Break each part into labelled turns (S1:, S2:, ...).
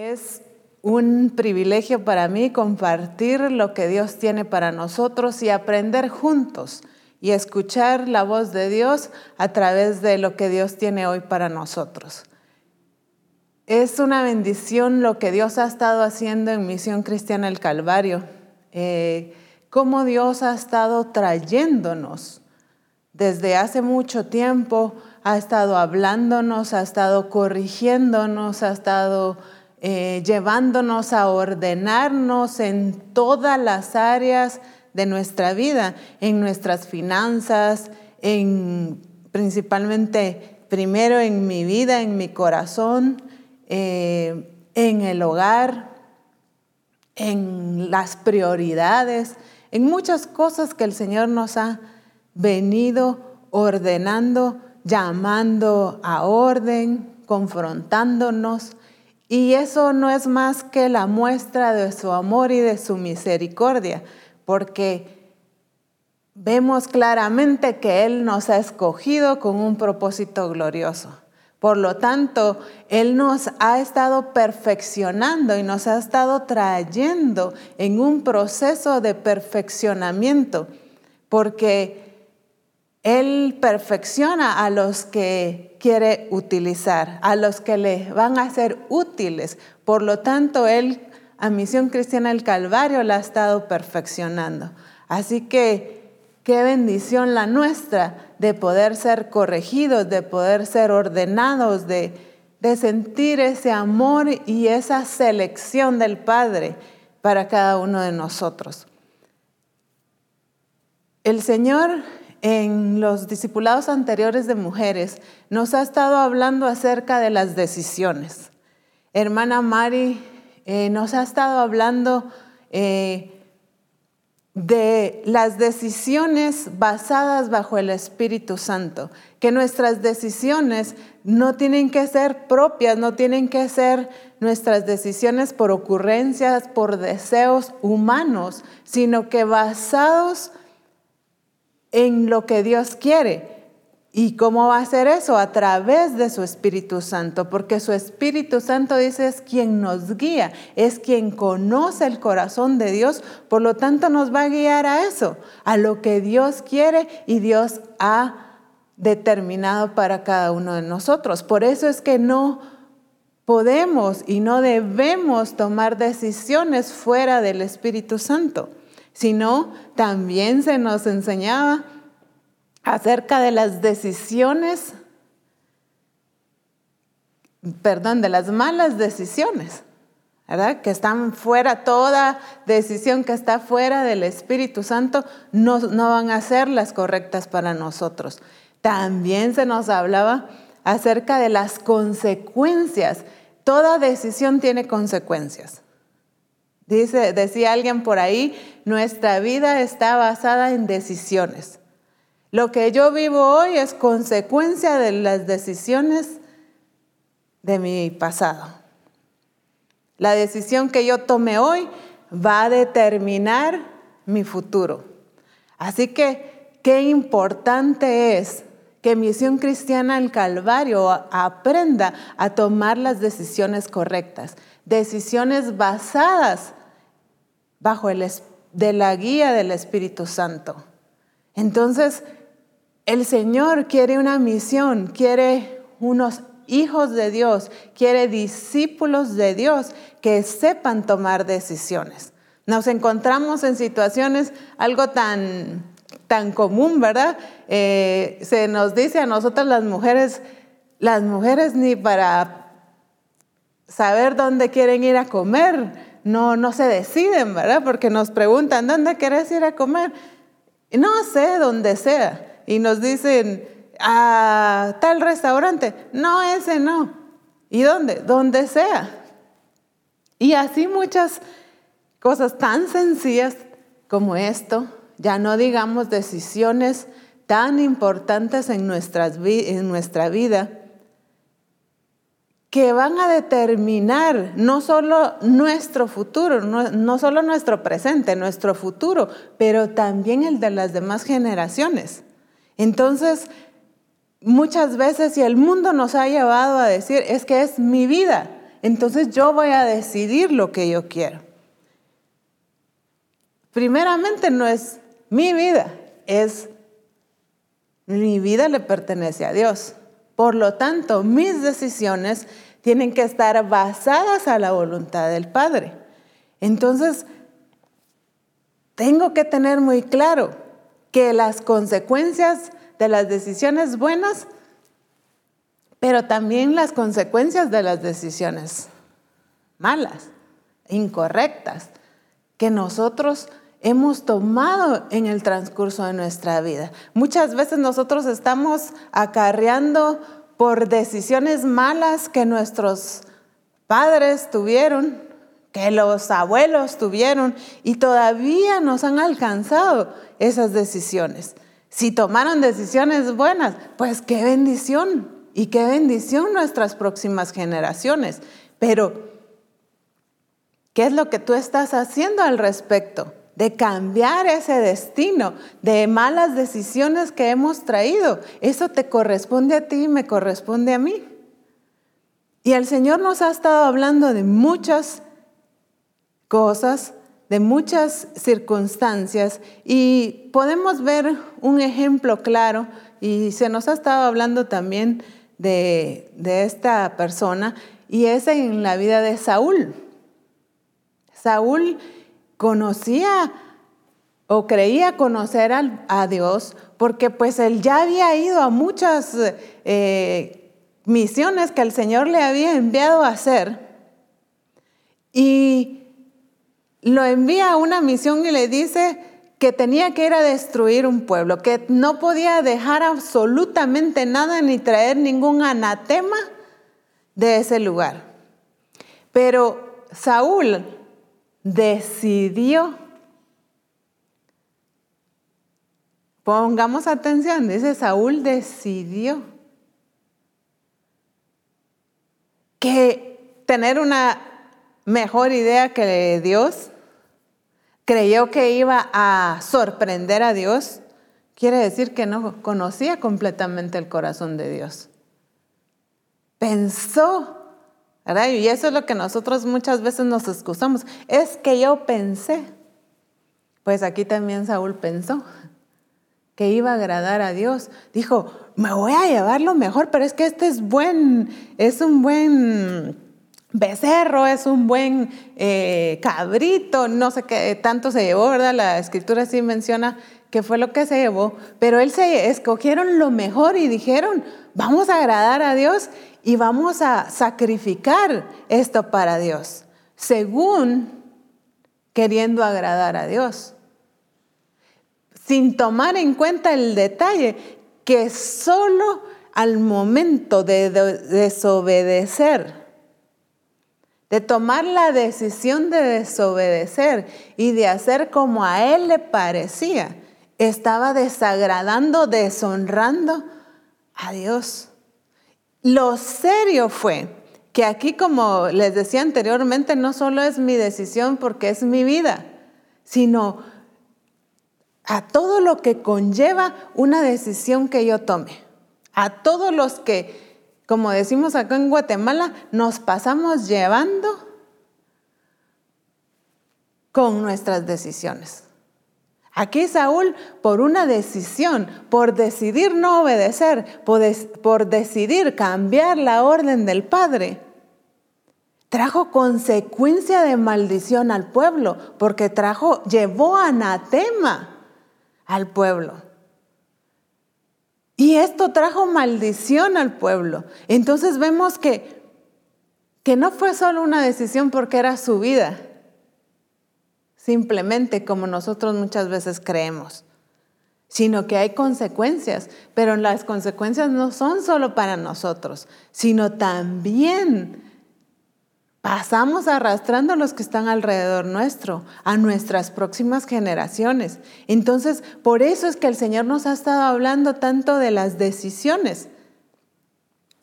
S1: Es un privilegio para mí compartir lo que Dios tiene para nosotros y aprender juntos y escuchar la voz de Dios a través de lo que Dios tiene hoy para nosotros. Es una bendición lo que Dios ha estado haciendo en Misión Cristiana el Calvario, eh, cómo Dios ha estado trayéndonos desde hace mucho tiempo, ha estado hablándonos, ha estado corrigiéndonos, ha estado eh, llevándonos a ordenarnos en todas las áreas de nuestra vida, en nuestras finanzas, en principalmente primero en mi vida, en mi corazón, eh, en el hogar, en las prioridades, en muchas cosas que el Señor nos ha venido ordenando, llamando a orden, confrontándonos. Y eso no es más que la muestra de su amor y de su misericordia, porque vemos claramente que Él nos ha escogido con un propósito glorioso. Por lo tanto, Él nos ha estado perfeccionando y nos ha estado trayendo en un proceso de perfeccionamiento, porque Él perfecciona a los que quiere utilizar, a los que le van a ser útiles. Por lo tanto, Él a Misión Cristiana del Calvario la ha estado perfeccionando. Así que qué bendición la nuestra de poder ser corregidos, de poder ser ordenados, de, de sentir ese amor y esa selección del Padre para cada uno de nosotros. El Señor en los discipulados anteriores de mujeres nos ha estado hablando acerca de las decisiones. Hermana Mari eh, nos ha estado hablando eh, de las decisiones basadas bajo el Espíritu Santo, que nuestras decisiones no tienen que ser propias, no tienen que ser nuestras decisiones por ocurrencias, por deseos humanos, sino que basados en lo que Dios quiere. ¿Y cómo va a hacer eso? A través de su Espíritu Santo, porque su Espíritu Santo dice es quien nos guía, es quien conoce el corazón de Dios, por lo tanto nos va a guiar a eso, a lo que Dios quiere y Dios ha determinado para cada uno de nosotros. Por eso es que no podemos y no debemos tomar decisiones fuera del Espíritu Santo, sino también se nos enseñaba acerca de las decisiones, perdón, de las malas decisiones, ¿verdad? Que están fuera, toda decisión que está fuera del Espíritu Santo no, no van a ser las correctas para nosotros. También se nos hablaba acerca de las consecuencias. Toda decisión tiene consecuencias. Dice, decía alguien por ahí, nuestra vida está basada en decisiones. Lo que yo vivo hoy es consecuencia de las decisiones de mi pasado. La decisión que yo tome hoy va a determinar mi futuro. Así que qué importante es que Misión Cristiana el Calvario aprenda a tomar las decisiones correctas, decisiones basadas bajo el, de la guía del Espíritu Santo. Entonces, el Señor quiere una misión, quiere unos hijos de Dios, quiere discípulos de Dios que sepan tomar decisiones. Nos encontramos en situaciones algo tan, tan común, ¿verdad? Eh, se nos dice a nosotras las mujeres, las mujeres ni para saber dónde quieren ir a comer, no, no se deciden, ¿verdad? Porque nos preguntan, ¿dónde quieres ir a comer? No sé, donde sea y nos dicen, a tal restaurante. No, ese no. ¿Y dónde? Donde sea. Y así muchas cosas tan sencillas como esto, ya no digamos decisiones tan importantes en, nuestras, en nuestra vida, que van a determinar no solo nuestro futuro, no, solo nuestro presente, nuestro futuro, pero también el de las demás generaciones. Entonces, muchas veces, si el mundo nos ha llevado a decir, es que es mi vida, entonces yo voy a decidir lo que yo quiero. Primeramente no es mi vida, es mi vida le pertenece a Dios. Por lo tanto, mis decisiones tienen que estar basadas a la voluntad del Padre. Entonces, tengo que tener muy claro que las consecuencias de las decisiones buenas, pero también las consecuencias de las decisiones malas, incorrectas, que nosotros hemos tomado en el transcurso de nuestra vida. Muchas veces nosotros estamos acarreando por decisiones malas que nuestros padres tuvieron, que los abuelos tuvieron y todavía nos han alcanzado esas decisiones. Si tomaron decisiones buenas, pues qué bendición y qué bendición nuestras próximas generaciones. Pero, ¿qué es lo que tú estás haciendo al respecto? De cambiar ese destino de malas decisiones que hemos traído. Eso te corresponde a ti y me corresponde a mí. Y el Señor nos ha estado hablando de muchas cosas, de muchas circunstancias y podemos ver un ejemplo claro y se nos ha estado hablando también de, de esta persona y es en la vida de Saúl. Saúl conocía o creía conocer a, Dios porque pues él ya había ido a muchas eh, misiones que el Señor le había enviado a hacer y lo envía a una misión y le dice que tenía que ir a destruir un pueblo, que no podía dejar absolutamente nada ni traer ningún anatema de ese lugar. Pero Saúl decidió. Pongamos atención, dice Saúl decidió que tener una mejor idea que Dios, creyó que iba a sorprender a Dios, quiere decir que no conocía completamente el corazón de Dios. Pensó y eso es lo que nosotros muchas veces nos excusamos. Es que yo pensé. Pues aquí también Saúl pensó que iba a agradar a Dios. Dijo, me voy a llevar lo mejor, pero es que este es buen, es un buen becerro, es un buen eh, cabrito, no sé qué tanto se llevó, ¿verdad? La escritura sí menciona que fue lo que se llevó, pero él se escogieron lo mejor y dijeron, vamos a agradar a Dios y vamos a sacrificar esto para Dios, según queriendo agradar a Dios, sin tomar en cuenta el detalle que solo al momento de desobedecer, de tomar la decisión de desobedecer y de hacer como a él le parecía, estaba desagradando, deshonrando a Dios. Lo serio fue que aquí, como les decía anteriormente, no solo es mi decisión porque es mi vida, sino a todo lo que conlleva una decisión que yo tome. A todos los que, como decimos acá en Guatemala, nos pasamos llevando con nuestras decisiones. Aquí Saúl, por una decisión, por decidir no obedecer, por, decidir cambiar la orden del Padre, trajo consecuencia de maldición al pueblo, porque trajo, llevó anatema al pueblo. Y esto trajo maldición al pueblo. Entonces vemos que, que no fue solo una decisión porque era su vida, simplemente como nosotros muchas veces creemos, sino que hay consecuencias, pero las consecuencias no son solo para nosotros, sino también pasamos arrastrando a los que están alrededor nuestro, a nuestras próximas generaciones. Entonces, por eso es que el Señor nos ha estado hablando tanto de las decisiones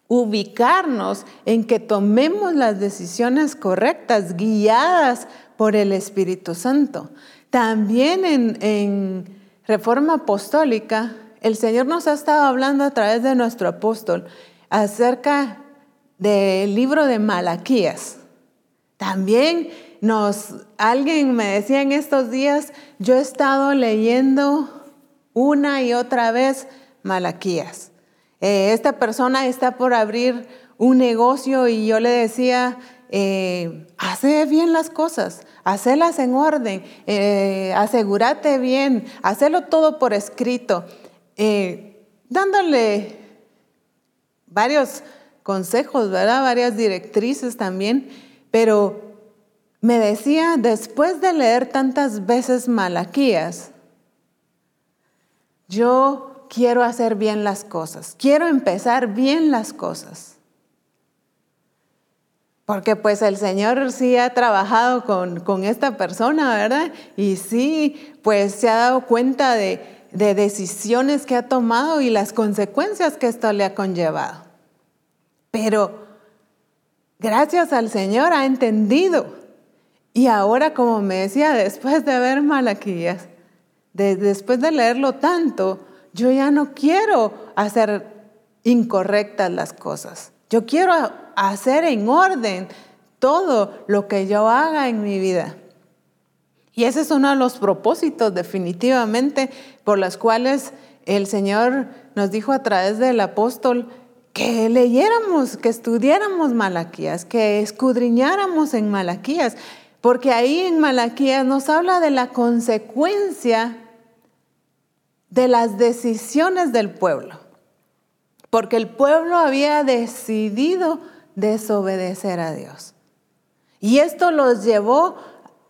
S1: ubicarnos en que tomemos las decisiones correctas, guiadas por el Espíritu Santo. También en, Reforma Apostólica, el Señor nos ha estado hablando a través de nuestro apóstol acerca del libro de Malaquías. También nos, alguien me decía en estos días, yo he estado leyendo una y otra vez Malaquías. Eh, esta persona está por abrir un negocio y yo le decía, eh, hace bien las cosas, hacelas en orden, eh, asegúrate bien, hacerlo todo por escrito, eh, dándole varios consejos, ¿verdad? Varias directrices también, pero me decía, después de leer tantas veces Malaquías, yo quiero hacer bien las cosas, quiero empezar bien las cosas. Porque pues el Señor sí ha trabajado con, esta persona, ¿verdad? Y sí, pues se ha dado cuenta de, de decisiones que ha tomado y las consecuencias que esto le ha conllevado. Pero gracias al Señor ha entendido. Y ahora, como me decía, después de ver Malaquías, después de leerlo tanto, yo ya no quiero hacer incorrectas las cosas. Yo quiero hacer en orden todo lo que yo haga en mi vida. Y ese es uno de los propósitos definitivamente por los cuales el Señor nos dijo a través del apóstol que leyéramos, que estudiáramos Malaquías, que escudriñáramos en Malaquías, porque ahí en Malaquías nos habla de la consecuencia de las decisiones del pueblo, porque el pueblo había decidido desobedecer a Dios. Y esto los llevó,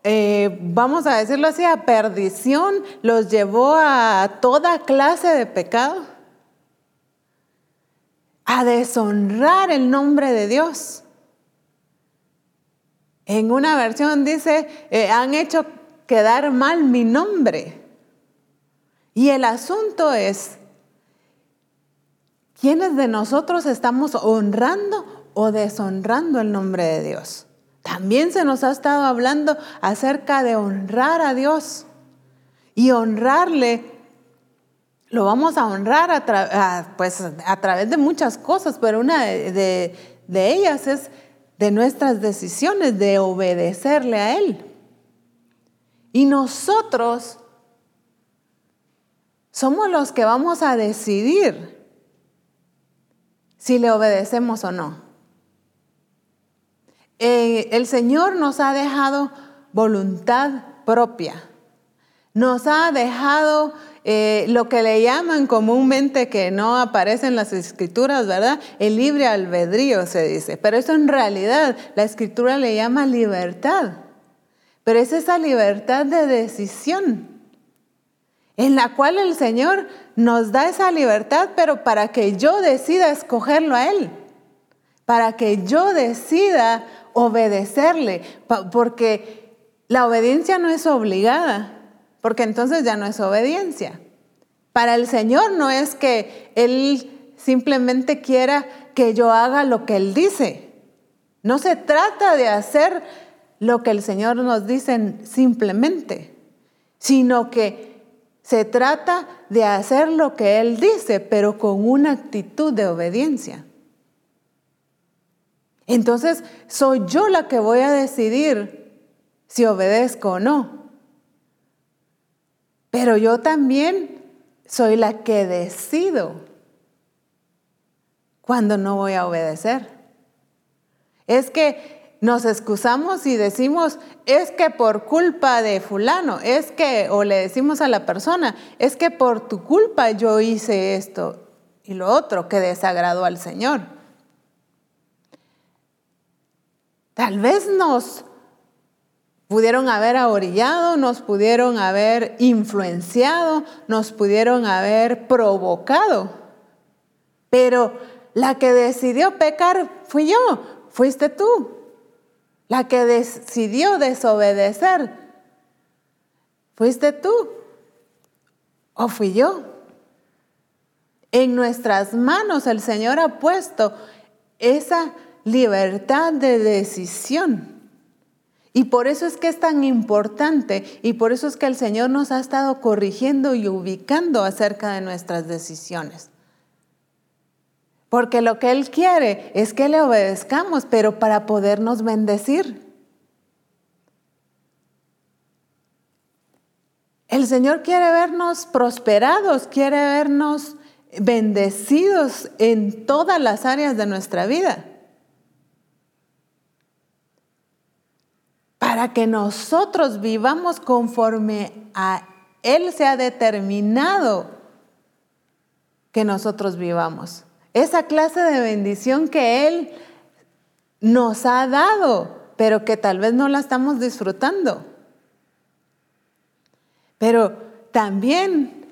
S1: eh, vamos a decirlo así, a perdición, los llevó a toda clase de pecado, a deshonrar el nombre de Dios. En una versión dice, eh, han hecho quedar mal mi nombre. Y el asunto es, ¿quiénes de nosotros estamos honrando o deshonrando el nombre de Dios. También se nos ha estado hablando acerca de honrar a Dios. Y honrarle, lo vamos a honrar a, pues, a través de muchas cosas, pero una de, de ellas es de nuestras decisiones, de obedecerle a Él. Y nosotros somos los que vamos a decidir si le obedecemos o no. Eh, el Señor nos ha dejado voluntad propia. Nos ha dejado eh, lo que le llaman comúnmente, que no aparece en las escrituras, ¿verdad? El libre albedrío se dice. Pero eso en realidad la escritura le llama libertad. Pero es esa libertad de decisión en la cual el Señor nos da esa libertad, pero para que yo decida escogerlo a Él, para que yo decida obedecerle, porque la obediencia no es obligada, porque entonces ya no es obediencia. Para el Señor no es que Él simplemente quiera que yo haga lo que Él dice. No se trata de hacer lo que el Señor nos dice simplemente, sino que se trata de hacer lo que Él dice, pero con una actitud de obediencia. Entonces, soy yo la que voy a decidir si obedezco o no. Pero yo también soy la que decido cuando no voy a obedecer. Es que nos excusamos y decimos, es que por culpa de fulano, es que, o le decimos a la persona, es que por tu culpa yo hice esto y lo otro que desagradó al Señor. Tal vez nos pudieron haber ahorillado, nos pudieron haber influenciado, nos pudieron haber provocado. Pero la que decidió pecar fui yo, fuiste tú. La que decidió desobedecer, fuiste tú o fui yo. En nuestras manos el Señor ha puesto esa libertad de decisión. Y por eso es que es tan importante y por eso es que el Señor nos ha estado corrigiendo y ubicando acerca de nuestras decisiones. Porque lo que Él quiere es que le obedezcamos, pero para podernos bendecir. El Señor quiere vernos prosperados, quiere vernos bendecidos en todas las áreas de nuestra vida. Para que nosotros vivamos conforme a Él se ha determinado que nosotros vivamos. Esa clase de bendición que Él nos ha dado, pero que tal vez no la estamos disfrutando. Pero también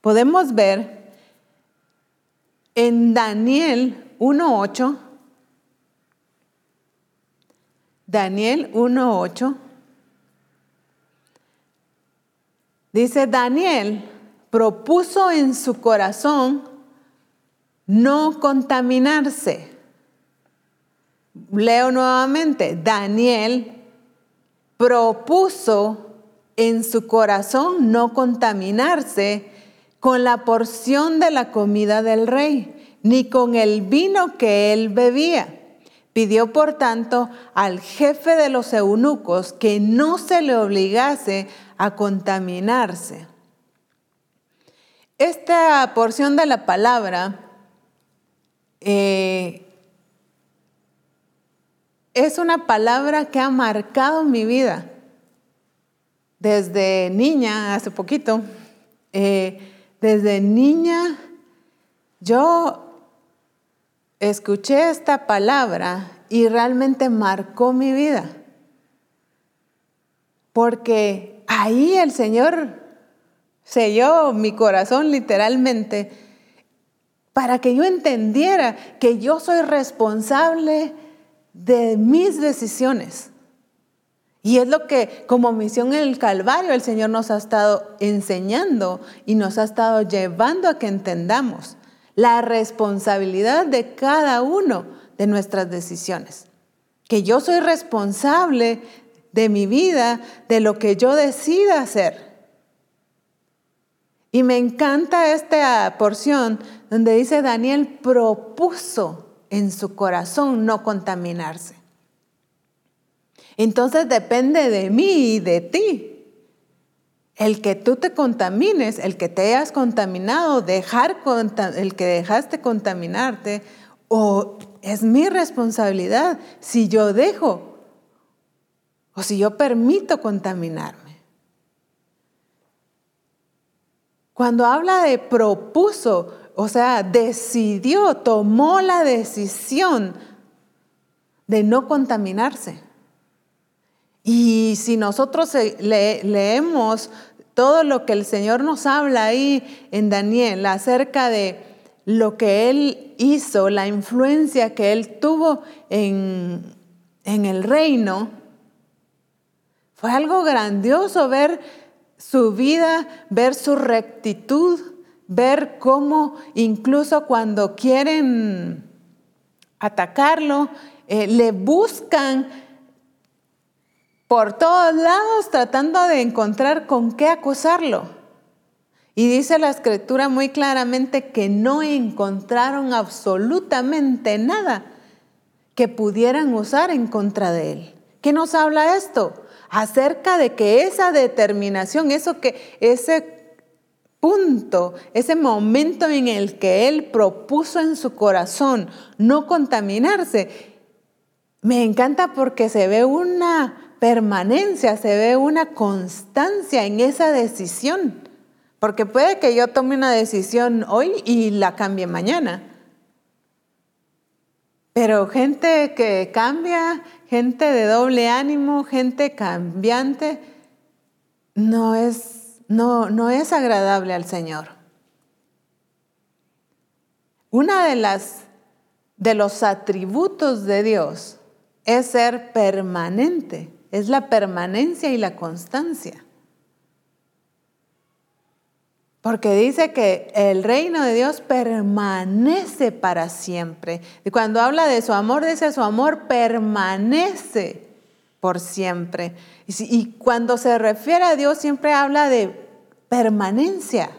S1: podemos ver en Daniel 1.8, Daniel 1.8, dice Daniel propuso en su corazón no contaminarse. Leo nuevamente, Daniel propuso en su corazón no contaminarse con la porción de la comida del rey, ni con el vino que él bebía. Pidió, por tanto, al jefe de los eunucos que no se le obligase a contaminarse. Esta porción de la palabra eh, es una palabra que ha marcado mi vida desde niña, hace poquito, eh, desde niña yo escuché esta palabra y realmente marcó mi vida. Porque ahí el Señor selló mi corazón literalmente para que yo entendiera que yo soy responsable de mis decisiones. Y es lo que como misión en el Calvario el Señor nos ha estado enseñando y nos ha estado llevando a que entendamos la responsabilidad de cada uno de nuestras decisiones. Que yo soy responsable de mi vida, de lo que yo decida hacer. Y me encanta esta porción donde dice Daniel propuso en su corazón no contaminarse. Entonces depende de mí y de ti. El que tú te contamines, el que te hayas contaminado, dejar el que dejaste contaminarte, o es mi responsabilidad si yo dejo o si yo permito contaminarme. Cuando habla de propuso, o sea, decidió, tomó la decisión de no contaminarse. Y si nosotros leemos todo lo que el Señor nos habla ahí en Daniel acerca de lo que Él hizo, la influencia que Él tuvo en, en el reino, fue algo grandioso ver su vida, ver su rectitud, ver cómo incluso cuando quieren atacarlo, eh, le buscan por todos lados tratando de encontrar con qué acusarlo. Y dice la escritura muy claramente que no encontraron absolutamente nada que pudieran usar en contra de él. ¿Qué nos habla esto? Acerca de que esa determinación, eso que ese punto, ese momento en el que él propuso en su corazón no contaminarse, me encanta porque se ve una permanencia, se ve una constancia en esa decisión. Porque puede que yo tome una decisión hoy y la cambie mañana. Pero gente que cambia, gente de doble ánimo, gente cambiante, no es, no, no es agradable al Señor. Una de las de los atributos de Dios es ser permanente es la permanencia y la constancia. Porque dice que el reino de Dios permanece para siempre. Y cuando habla de su amor, dice su amor permanece por siempre. Y, cuando se refiere a Dios, siempre habla de permanencia,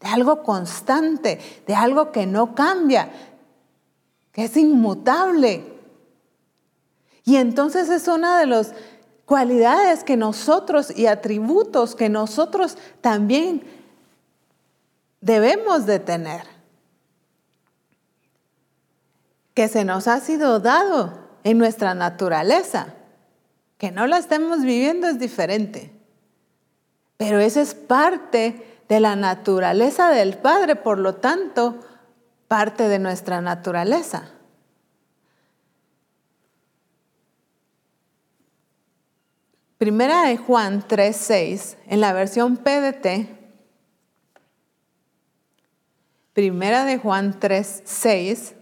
S1: de algo constante, de algo que no cambia, que es inmutable. Y entonces es una de las cualidades que nosotros y atributos que nosotros también debemos de tener, que se nos ha sido dado en nuestra naturaleza. Que no la estemos viviendo es diferente, pero esa es parte de la naturaleza del Padre, por lo tanto, parte de nuestra naturaleza. Primera de Juan 3:6, en la versión PDT. Primera de Juan 3:6.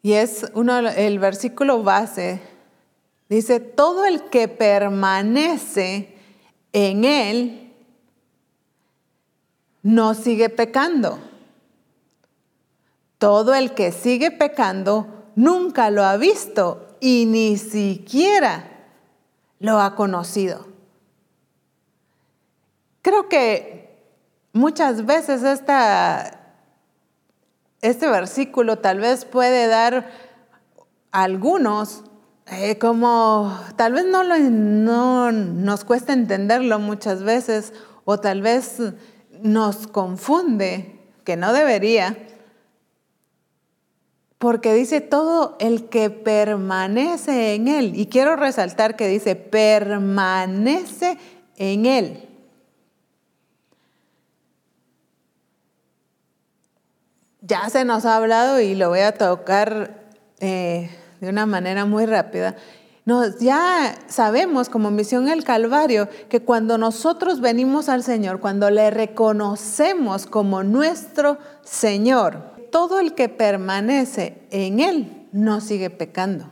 S1: Y es uno, el versículo base. Dice, todo el que permanece en él no sigue pecando. Todo el que sigue pecando nunca lo ha visto y ni siquiera lo ha conocido. Creo que muchas veces este versículo tal vez puede dar a algunos eh, como tal vez no, no nos cuesta entenderlo muchas veces o tal vez nos confunde, que no debería, porque dice todo el que permanece en Él. Y quiero resaltar que dice, permanece en Él. Ya se nos ha hablado y lo voy a tocar eh, de una manera muy rápida. Nos, ya sabemos como misión el Calvario que cuando nosotros venimos al Señor, cuando le reconocemos como nuestro Señor, todo el que permanece en Él no sigue pecando.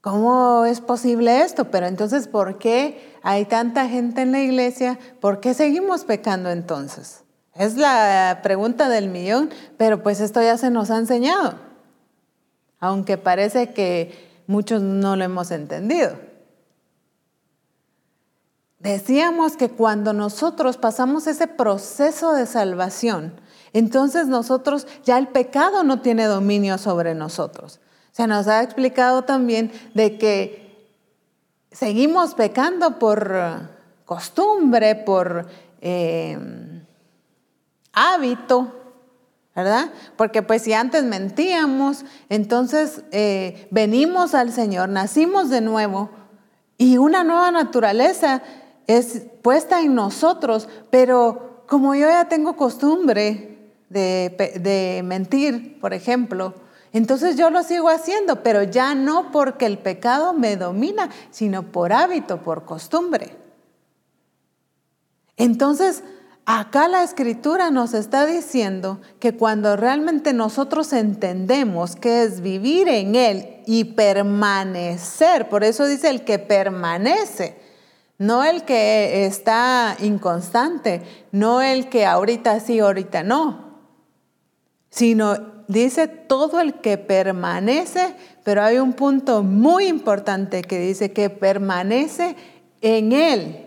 S1: ¿Cómo es posible esto? Pero entonces, ¿por qué hay tanta gente en la iglesia? ¿Por qué seguimos pecando entonces? Es la pregunta del millón, pero pues esto ya se nos ha enseñado, aunque parece que muchos no lo hemos entendido. Decíamos que cuando nosotros pasamos ese proceso de salvación, entonces nosotros, ya el pecado no tiene dominio sobre nosotros. Se nos ha explicado también de que seguimos pecando por costumbre, por eh, hábito, ¿verdad? Porque pues si antes mentíamos, entonces eh, venimos al Señor, nacimos de nuevo y una nueva naturaleza es puesta en nosotros, pero como yo ya tengo costumbre de, mentir, por ejemplo, entonces yo lo sigo haciendo, pero ya no porque el pecado me domina, sino por hábito, por costumbre. Entonces, acá la escritura nos está diciendo que cuando realmente nosotros entendemos que es vivir en Él y permanecer, por eso dice el que permanece, no el que está inconstante, no el que ahorita sí, ahorita no, sino dice todo el que permanece, pero hay un punto muy importante que dice que permanece en Él.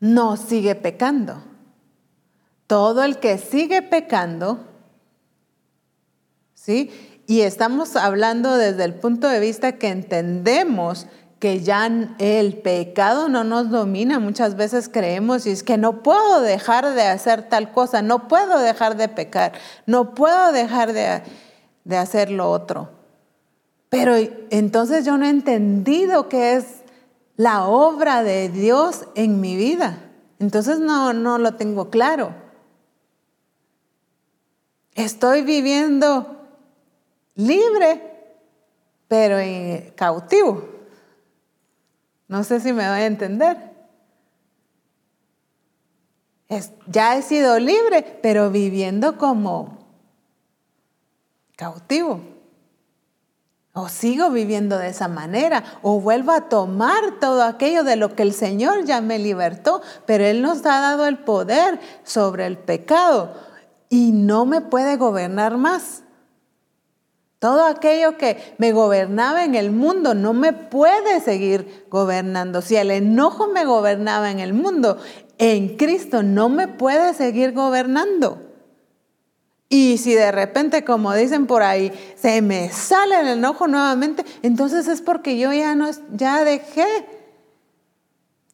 S1: No sigue pecando. Todo el que sigue pecando, ¿sí? Y estamos hablando desde el punto de vista que entendemos que ya el pecado no nos domina. Muchas veces creemos y es que no puedo dejar de hacer tal cosa, no puedo dejar de pecar, no puedo dejar de, de hacer lo otro. Pero entonces yo no he entendido qué es la obra de Dios en mi vida. Entonces no, no lo tengo claro. Estoy viviendo libre, pero cautivo. No sé si me voy a entender. ya he sido libre, pero viviendo como cautivo. O sigo viviendo de esa manera, o vuelvo a tomar todo aquello de lo que el Señor ya me libertó, pero Él nos ha dado el poder sobre el pecado y no me puede gobernar más. Todo aquello que me gobernaba en el mundo no me puede seguir gobernando. Si el enojo me gobernaba en el mundo, en Cristo no me puede seguir gobernando. Y si de repente, como dicen por ahí, se me sale el enojo nuevamente, entonces es porque yo ya no ya dejé.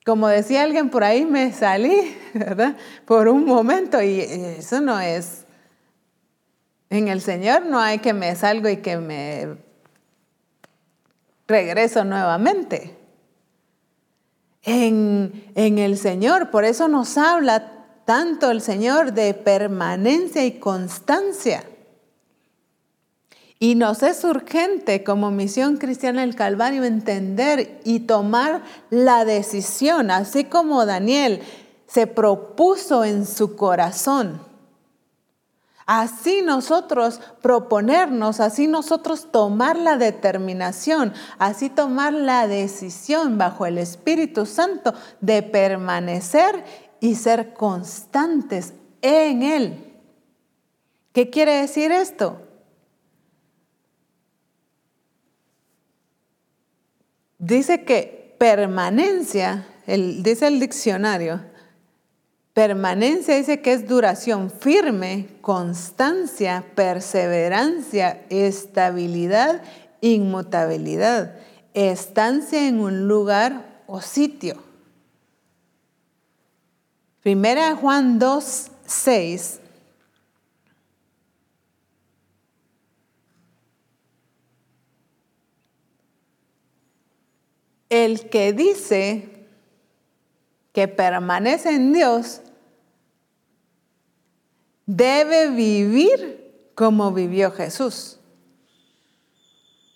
S1: Como decía alguien por ahí, me salí, ¿verdad? Por un momento y eso no es en el Señor no hay que me salgo y que me regreso nuevamente. En, en, el Señor, por eso nos habla tanto el Señor de permanencia y constancia. Y nos es urgente como misión cristiana del Calvario entender y tomar la decisión, así como Daniel se propuso en su corazón Así nosotros proponernos, así nosotros tomar la determinación, así tomar la decisión bajo el Espíritu Santo de permanecer y ser constantes en Él. ¿Qué quiere decir esto? Dice que permanencia, dice el diccionario, Permanencia dice que es duración firme, constancia, perseverancia, estabilidad, inmutabilidad, estancia en un lugar o sitio. Primera Juan 2, 6. El que dice que permanece en Dios debe vivir como vivió Jesús.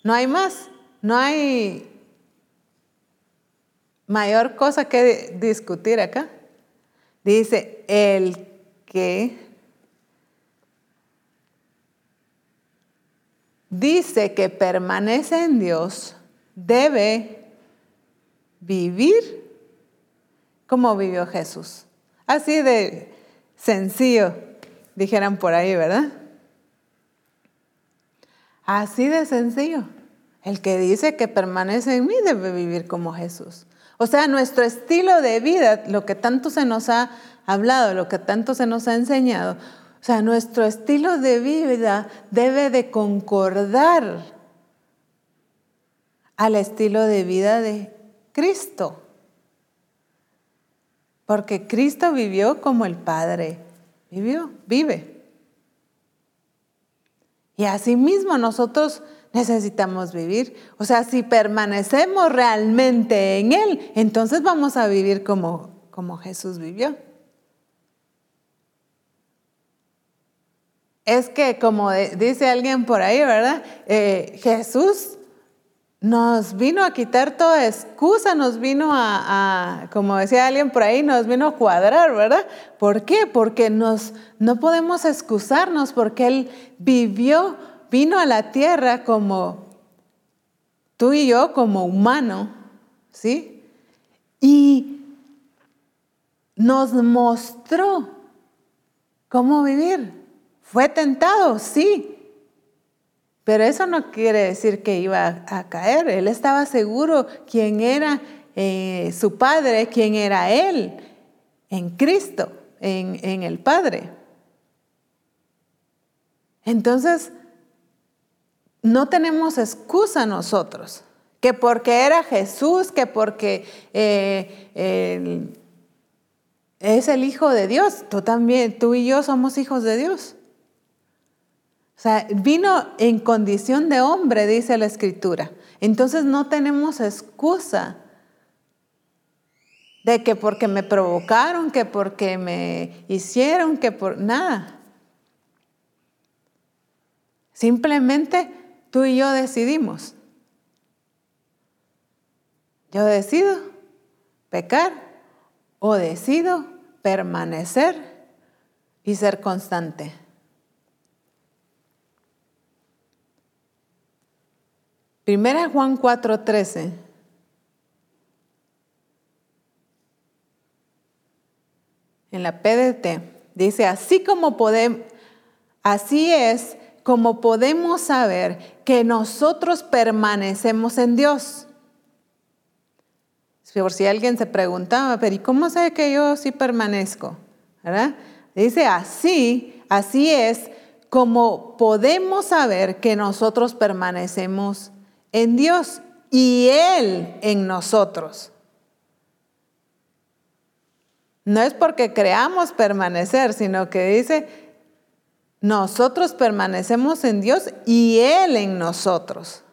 S1: No hay más, no hay mayor cosa que discutir acá. Dice, el que dice que permanece en Dios debe vivir como vivió Jesús. Así de sencillo, dijeran por ahí, ¿verdad? Así de sencillo. El que dice que permanece en mí debe vivir como Jesús. O sea, nuestro estilo de vida, lo que tanto se nos ha hablado, lo que tanto se nos ha enseñado, o sea, nuestro estilo de vida debe de concordar al estilo de vida de Cristo. Porque Cristo vivió como el Padre vivió, vive. Y asimismo nosotros necesitamos vivir. O sea, si permanecemos realmente en Él, entonces vamos a vivir como, como Jesús vivió. Es que como dice alguien por ahí, ¿verdad? Eh, Jesús nos vino a quitar toda excusa, nos vino a, como decía alguien por ahí, nos vino a cuadrar, ¿verdad? ¿Por qué? Porque nos, no podemos excusarnos, porque Él vivió, vino a la tierra como tú y yo, como humano, ¿sí? Y nos mostró cómo vivir. Fue tentado, sí, pero eso no quiere decir que iba a caer. Él estaba seguro quién era eh, su Padre, quién era Él en Cristo, en, el Padre. Entonces, no tenemos excusa nosotros, que porque era Jesús, que porque eh, es el Hijo de Dios, tú también, tú y yo somos hijos de Dios. O sea, vino en condición de hombre, dice la escritura. Entonces no tenemos excusa de que porque me provocaron, que porque me hicieron, que por nada. Simplemente tú y yo decidimos. Yo decido pecar o decido permanecer y ser constante. Primera Juan 4:13. En la PDT dice, así como podemos, así es como podemos saber que nosotros permanecemos en Dios. por si alguien se preguntaba, pero ¿y cómo sé que yo sí permanezco? Dice, así, así es como podemos saber que nosotros permanecemos en Dios y Él en nosotros. No es porque creamos permanecer, sino que dice, nosotros permanecemos en Dios y Él en nosotros,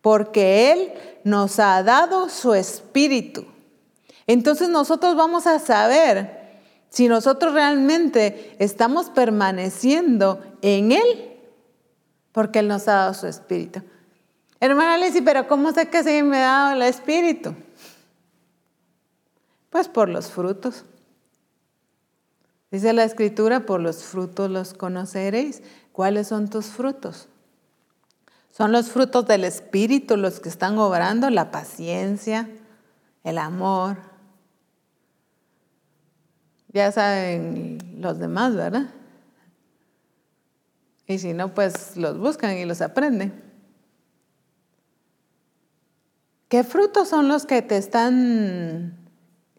S1: porque Él nos ha dado su espíritu. Entonces nosotros vamos a saber si nosotros realmente estamos permaneciendo en Él, porque Él nos ha dado su espíritu. Hermana Alicia, pero ¿cómo sé que sí me ha dado el espíritu? Pues por los frutos. Dice la escritura, por los frutos los conoceréis. ¿Cuáles son tus frutos? Son los frutos del Espíritu los que están obrando, la paciencia, el amor. Ya saben los demás, ¿verdad? Y si no, pues los buscan y los aprenden. ¿Qué frutos son los que te están,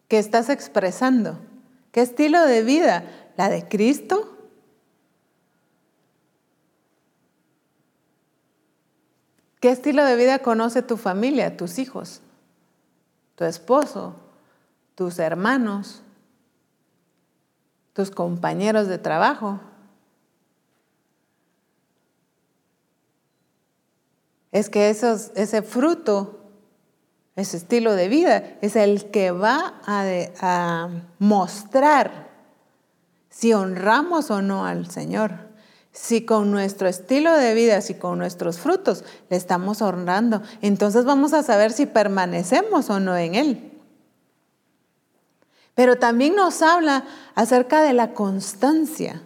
S1: que estás expresando? ¿Qué estilo de vida? ¿La de Cristo? ¿Qué estilo de vida conoce tu familia, tus hijos, tu esposo, tus hermanos, tus compañeros de trabajo? Es que ese fruto ese estilo de vida es el que va a, mostrar si honramos o no al Señor. Si con nuestro estilo de vida, si con nuestros frutos le estamos honrando, entonces vamos a saber si permanecemos o no en Él. Pero también nos habla acerca de la constancia.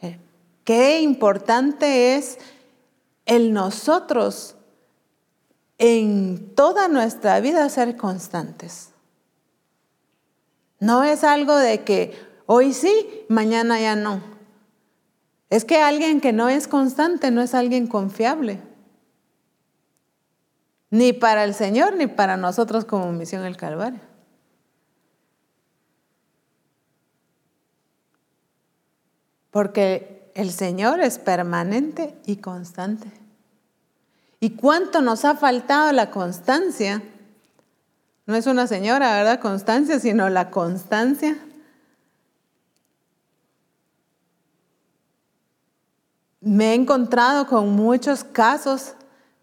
S1: Eh, qué importante es el nosotros en toda nuestra vida ser constantes. No es algo de que hoy sí, mañana ya no. Es que alguien que no es constante no es alguien confiable. Ni para el Señor ni para nosotros como misión el Calvario. Porque el Señor es permanente y constante. ¿Y cuánto nos ha faltado la constancia? No es una señora, ¿verdad? Constancia, sino la constancia. Me he encontrado con muchos casos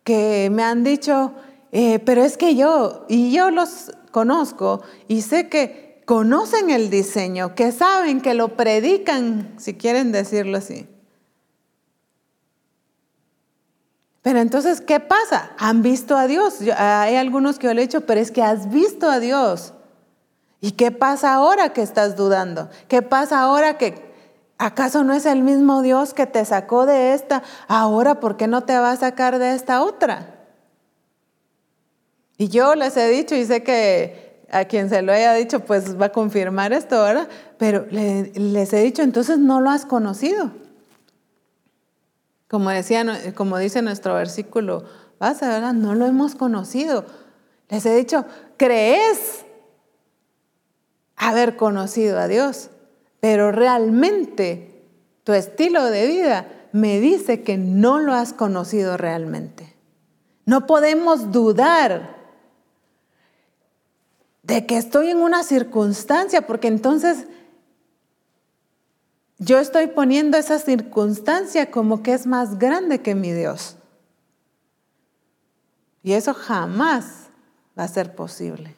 S1: que me han dicho, eh, pero es que yo, y yo los conozco y sé que conocen el diseño, que saben, que lo predican, si quieren decirlo así. Pero entonces, ¿qué pasa? Han visto a Dios. hay algunos que yo le he dicho, pero es que has visto a Dios. ¿Y qué pasa ahora que estás dudando? ¿Qué pasa ahora que acaso no es el mismo Dios que te sacó de esta? Ahora, ¿por qué no te va a sacar de esta otra? Y yo les he dicho y sé que a quien se lo haya dicho, pues va a confirmar esto, ¿verdad? Pero les he dicho, entonces no lo has conocido. Como, decía, como dice nuestro versículo base, ¿verdad? No lo hemos conocido. Les he dicho, crees haber conocido a Dios, pero realmente tu estilo de vida me dice que no lo has conocido realmente. No podemos dudar de que estoy en una circunstancia, porque entonces yo estoy poniendo esa circunstancia como que es más grande que mi Dios. Y eso jamás va a ser posible.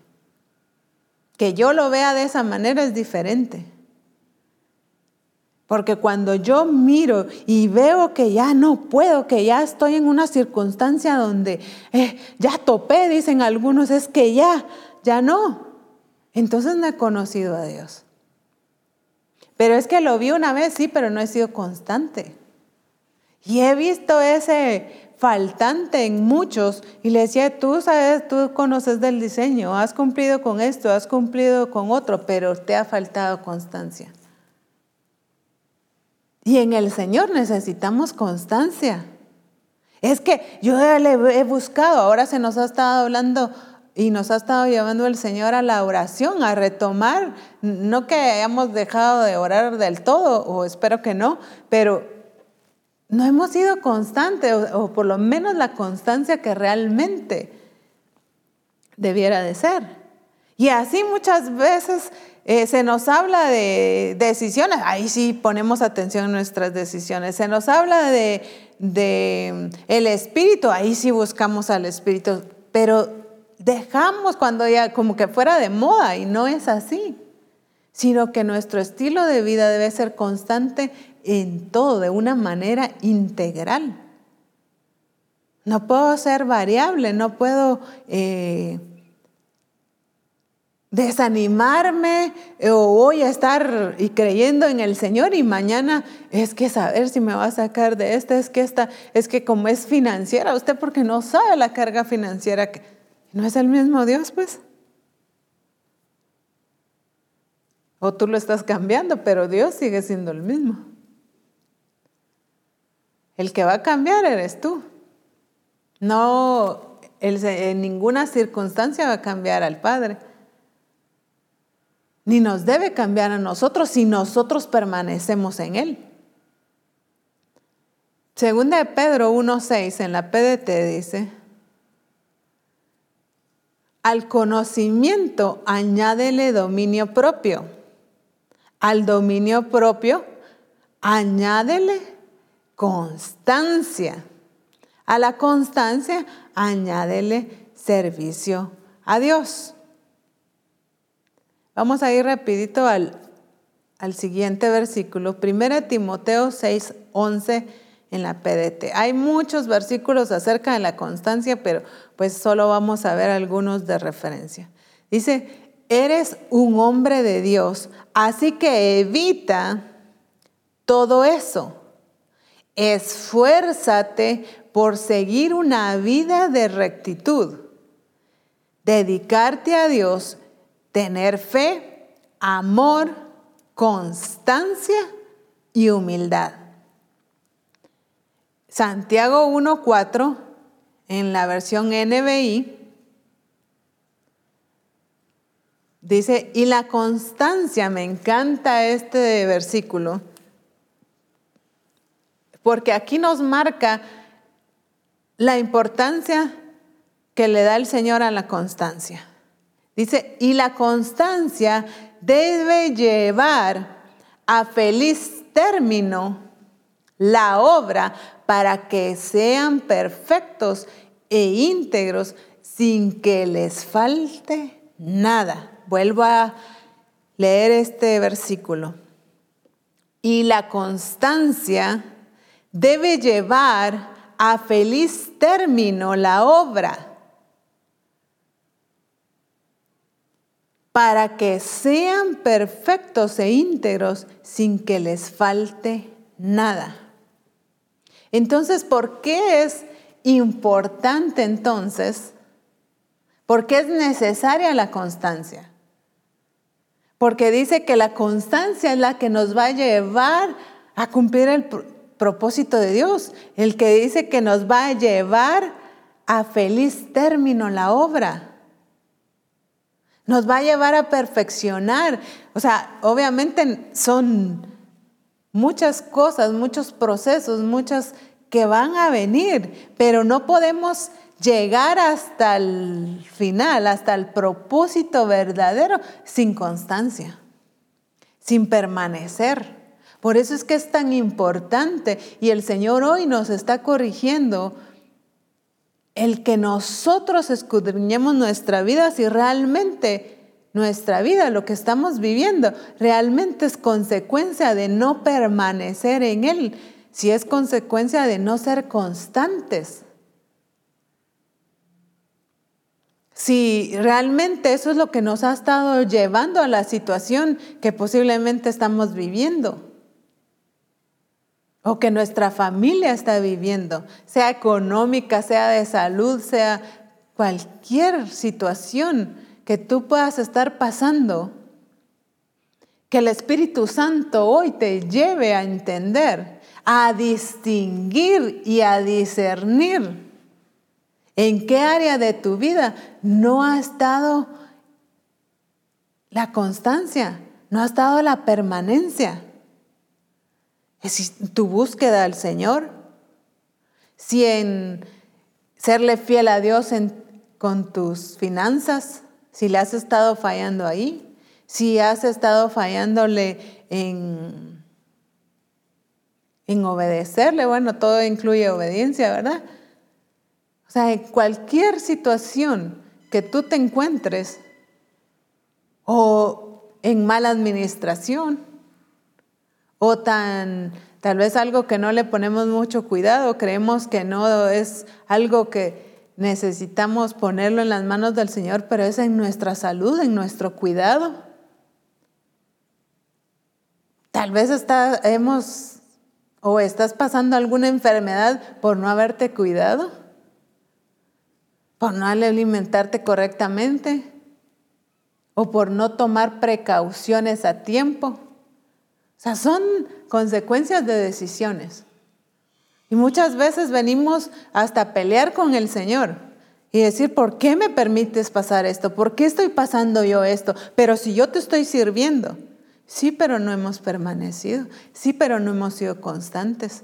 S1: Que yo lo vea de esa manera es diferente. Porque cuando yo miro y veo que ya no puedo, que ya estoy en una circunstancia donde eh, ya topé, dicen algunos, es que ya, ya no. Entonces no he conocido a Dios. Pero es que lo vi una vez, sí, pero no he sido constante. Y he visto ese faltante en muchos y le decía, tú sabes, tú conoces del diseño, has cumplido con esto, has cumplido con otro, pero te ha faltado constancia. Y en el Señor necesitamos constancia. Es que yo le he buscado, ahora se nos ha estado hablando y nos ha estado llevando el Señor a la oración, a retomar, no que hayamos dejado de orar del todo, o espero que no, pero no hemos sido constantes, o, por lo menos la constancia que realmente debiera de ser. Y así muchas veces eh, se nos habla de decisiones, ahí sí ponemos atención en nuestras decisiones. Se nos habla de, de el espíritu, ahí sí buscamos al espíritu, pero dejamos cuando ya como que fuera de moda y no es así, sino que nuestro estilo de vida debe ser constante en todo, de una manera integral. No puedo ser variable, no puedo eh, desanimarme o voy a estar y creyendo en el Señor y mañana es que saber si me va a sacar de esta, es que esta, es que como es financiera, usted porque no sabe la carga financiera que no es el mismo Dios, pues. O tú lo estás cambiando, pero Dios sigue siendo el mismo. El que va a cambiar eres tú. No, en ninguna circunstancia va a cambiar al Padre ni nos debe cambiar a nosotros si nosotros permanecemos en Él. Segunda de Pedro 1.6 en la PDT dice, al conocimiento añádele dominio propio. Al dominio propio añádele constancia. A la constancia añádele servicio a Dios. Vamos a ir rapidito al, al siguiente versículo, 1 Timoteo 6, 11 en la PDT. Hay muchos versículos acerca de la constancia, pero pues solo vamos a ver algunos de referencia. Dice, eres un hombre de Dios, así que evita todo eso. Esfuérzate por seguir una vida de rectitud, dedicarte a Dios tener fe, amor, constancia y humildad. Santiago 1.4 en la versión NBI dice, y la constancia, me encanta este versículo, porque aquí nos marca la importancia que le da el Señor a la constancia. Dice, y la constancia debe llevar a feliz término la obra para que sean perfectos e íntegros sin que les falte nada. Vuelvo a leer este versículo. Y la constancia debe llevar a feliz término la obra para que sean perfectos e íntegros sin que les falte nada. Entonces, ¿por qué es importante entonces? ¿Por qué es necesaria la constancia? Porque dice que la constancia es la que nos va a llevar a cumplir el propósito de Dios, el que dice que nos va a llevar a feliz término la obra nos va a llevar a perfeccionar. O sea, obviamente son muchas cosas, muchos procesos, muchas que van a venir, pero no podemos llegar hasta el final, hasta el propósito verdadero sin constancia, sin permanecer. Por eso es que es tan importante y el Señor hoy nos está corrigiendo el que nosotros escudriñemos nuestra vida si realmente nuestra vida, lo que estamos viviendo, realmente es consecuencia de no permanecer en Él, si es consecuencia de no ser constantes. Si realmente eso es lo que nos ha estado llevando a la situación que posiblemente estamos viviendo o que nuestra familia está viviendo, sea económica, sea de salud, sea cualquier situación que tú puedas estar pasando, que el Espíritu Santo hoy te lleve a entender, a distinguir y a discernir ¿En qué área de tu vida no ha estado la constancia? ¿No ha estado la permanencia? Es tu búsqueda al Señor. Si en serle fiel a Dios con tus finanzas, si le has estado fallando ahí, si has estado fallándole en, en obedecerle, bueno, todo incluye obediencia, ¿verdad? O sea, en cualquier situación que tú te encuentres o en mala administración o tan tal vez algo que no le ponemos mucho cuidado, creemos que no es algo que necesitamos ponerlo en las manos del Señor, pero es en nuestra salud, en nuestro cuidado. Tal vez está, hemos o estás pasando alguna enfermedad por no haberte cuidado por no alimentarte correctamente o por no tomar precauciones a tiempo. O sea, son consecuencias de decisiones. Y muchas veces venimos hasta pelear con el Señor y decir, ¿por qué me permites pasar esto? ¿Por qué estoy pasando yo esto? Pero si yo te estoy sirviendo, sí, pero no hemos permanecido, sí, pero no hemos sido constantes.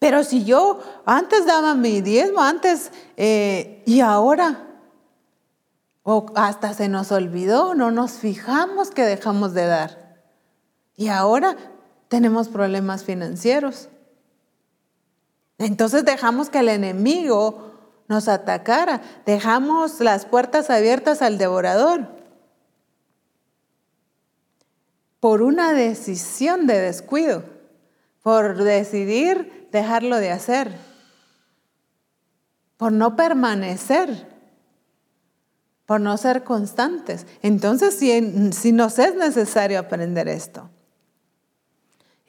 S1: Pero si yo antes daba mi diezmo, antes eh, y ahora, o hasta se nos olvidó, no nos fijamos que dejamos de dar. Y ahora tenemos problemas financieros. Entonces dejamos que el enemigo nos atacara, dejamos las puertas abiertas al devorador por una decisión de descuido, por decidir dejarlo de hacer, por no permanecer, por no ser constantes. Entonces, si, nos es necesario aprender esto,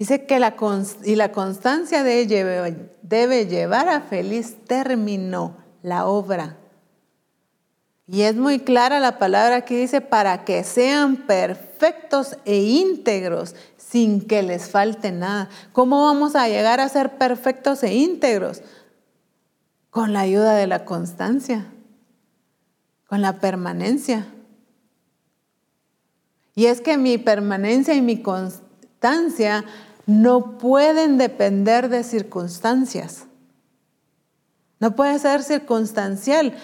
S1: dice que la, y la constancia de debe llevar a feliz término la obra. Y es muy clara la palabra que dice, para que sean perfectos e íntegros, sin que les falte nada. ¿Cómo vamos a llegar a ser perfectos e íntegros? Con la ayuda de la constancia, con la permanencia. Y es que mi permanencia y mi constancia no pueden depender de circunstancias. No puede ser circunstancial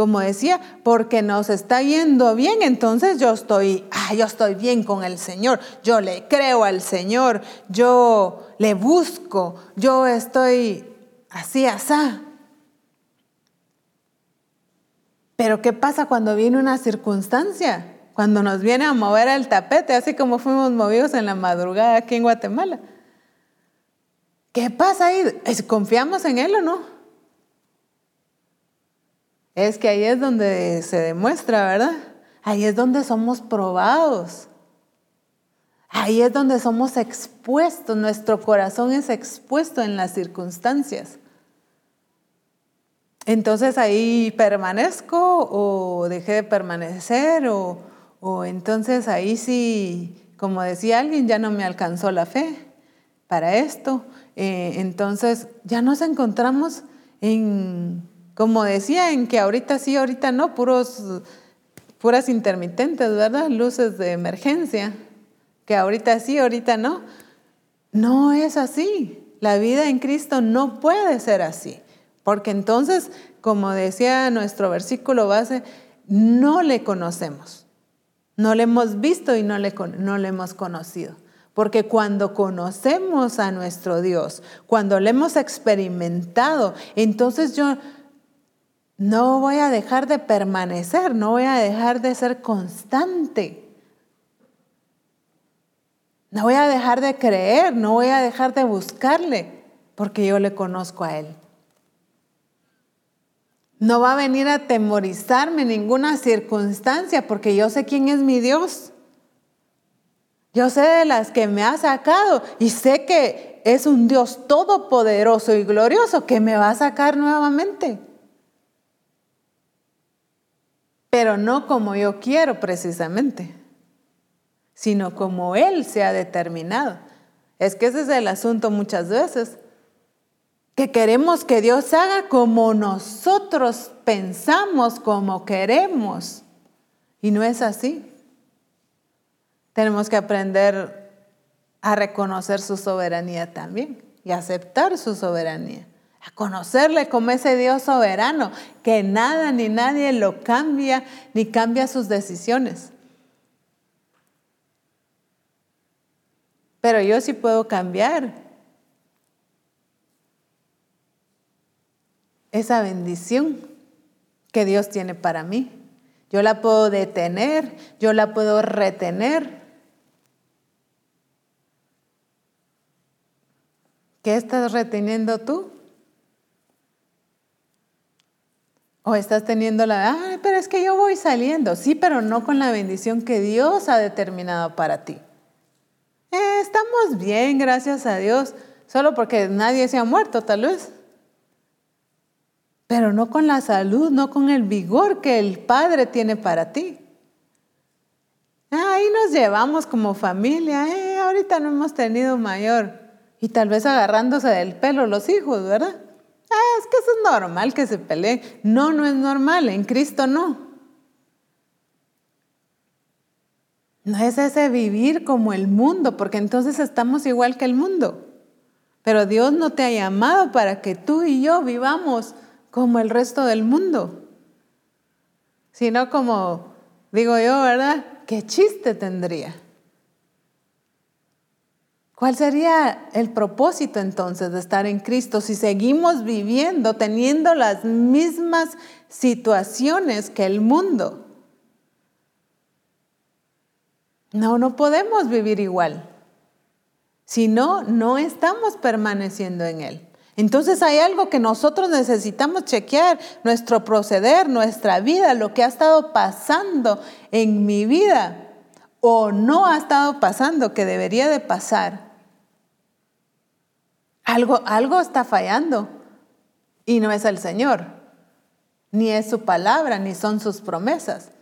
S1: como decía, porque nos está yendo bien, entonces yo estoy, ah, yo estoy bien con el Señor, yo le creo al Señor, yo le busco, yo estoy así, asá. Pero ¿qué pasa cuando viene una circunstancia? Cuando nos viene a mover el tapete, así como fuimos movidos en la madrugada aquí en Guatemala. ¿Qué pasa ahí? ¿Confiamos en Él o no? Es que ahí es donde se demuestra, ¿verdad? Ahí es donde somos probados. Ahí es donde somos expuestos, nuestro corazón es expuesto en las circunstancias. Entonces ahí permanezco o dejé de permanecer o, entonces ahí sí, como decía alguien, ya no me alcanzó la fe para esto. Eh, entonces ya nos encontramos en como decía, en que ahorita sí, ahorita no, puros, puras intermitentes, ¿verdad? Luces de emergencia, que ahorita sí, ahorita no. No es así. La vida en Cristo no puede ser así, porque entonces, como decía nuestro versículo base, no le conocemos. No le hemos visto y no le, no le hemos conocido. Porque cuando conocemos a nuestro Dios, cuando le hemos experimentado, entonces yo no voy a dejar de permanecer, no voy a dejar de ser constante. No voy a dejar de creer, no voy a dejar de buscarle, porque yo le conozco a Él. No va a venir a temorizarme ninguna circunstancia, porque yo sé quién es mi Dios. Yo sé de las que me ha sacado y sé que es un Dios todopoderoso y glorioso que me va a sacar nuevamente pero no como yo quiero precisamente, sino como Él se ha determinado. Es que ese es el asunto muchas veces, que queremos que Dios haga como nosotros pensamos, como queremos. Y no es así. Tenemos que aprender a reconocer su soberanía también y aceptar su soberanía. A conocerle como ese Dios soberano, que nada ni nadie lo cambia ni cambia sus decisiones. Pero yo sí puedo cambiar esa bendición que Dios tiene para mí. Yo la puedo detener, yo la puedo retener. ¿Qué estás reteniendo tú? O estás teniendo la, ay, pero es que yo voy saliendo. Sí, pero no con la bendición que Dios ha determinado para ti. Eh, estamos bien, gracias a Dios, solo porque nadie se ha muerto, tal vez. Pero no con la salud, no con el vigor que el Padre tiene para ti. Ahí nos llevamos como familia, eh, ahorita no hemos tenido mayor. Y tal vez agarrándose del pelo los hijos, ¿verdad? Ah, es que eso es normal que se peleen. No, no es normal, en Cristo no. No es ese vivir como el mundo, porque entonces estamos igual que el mundo. Pero Dios no te ha llamado para que tú y yo vivamos como el resto del mundo, sino como, digo yo, ¿verdad? ¿Qué chiste tendría? ¿Cuál sería el propósito entonces de estar en Cristo si seguimos viviendo, teniendo las mismas situaciones que el mundo? No, no podemos vivir igual. Si no, no estamos permaneciendo en Él. Entonces hay algo que nosotros necesitamos chequear, nuestro proceder, nuestra vida, lo que ha estado pasando en mi vida o no ha estado pasando, que debería de pasar. Algo, algo está fallando y no es el Señor, ni es su palabra, ni son sus promesas.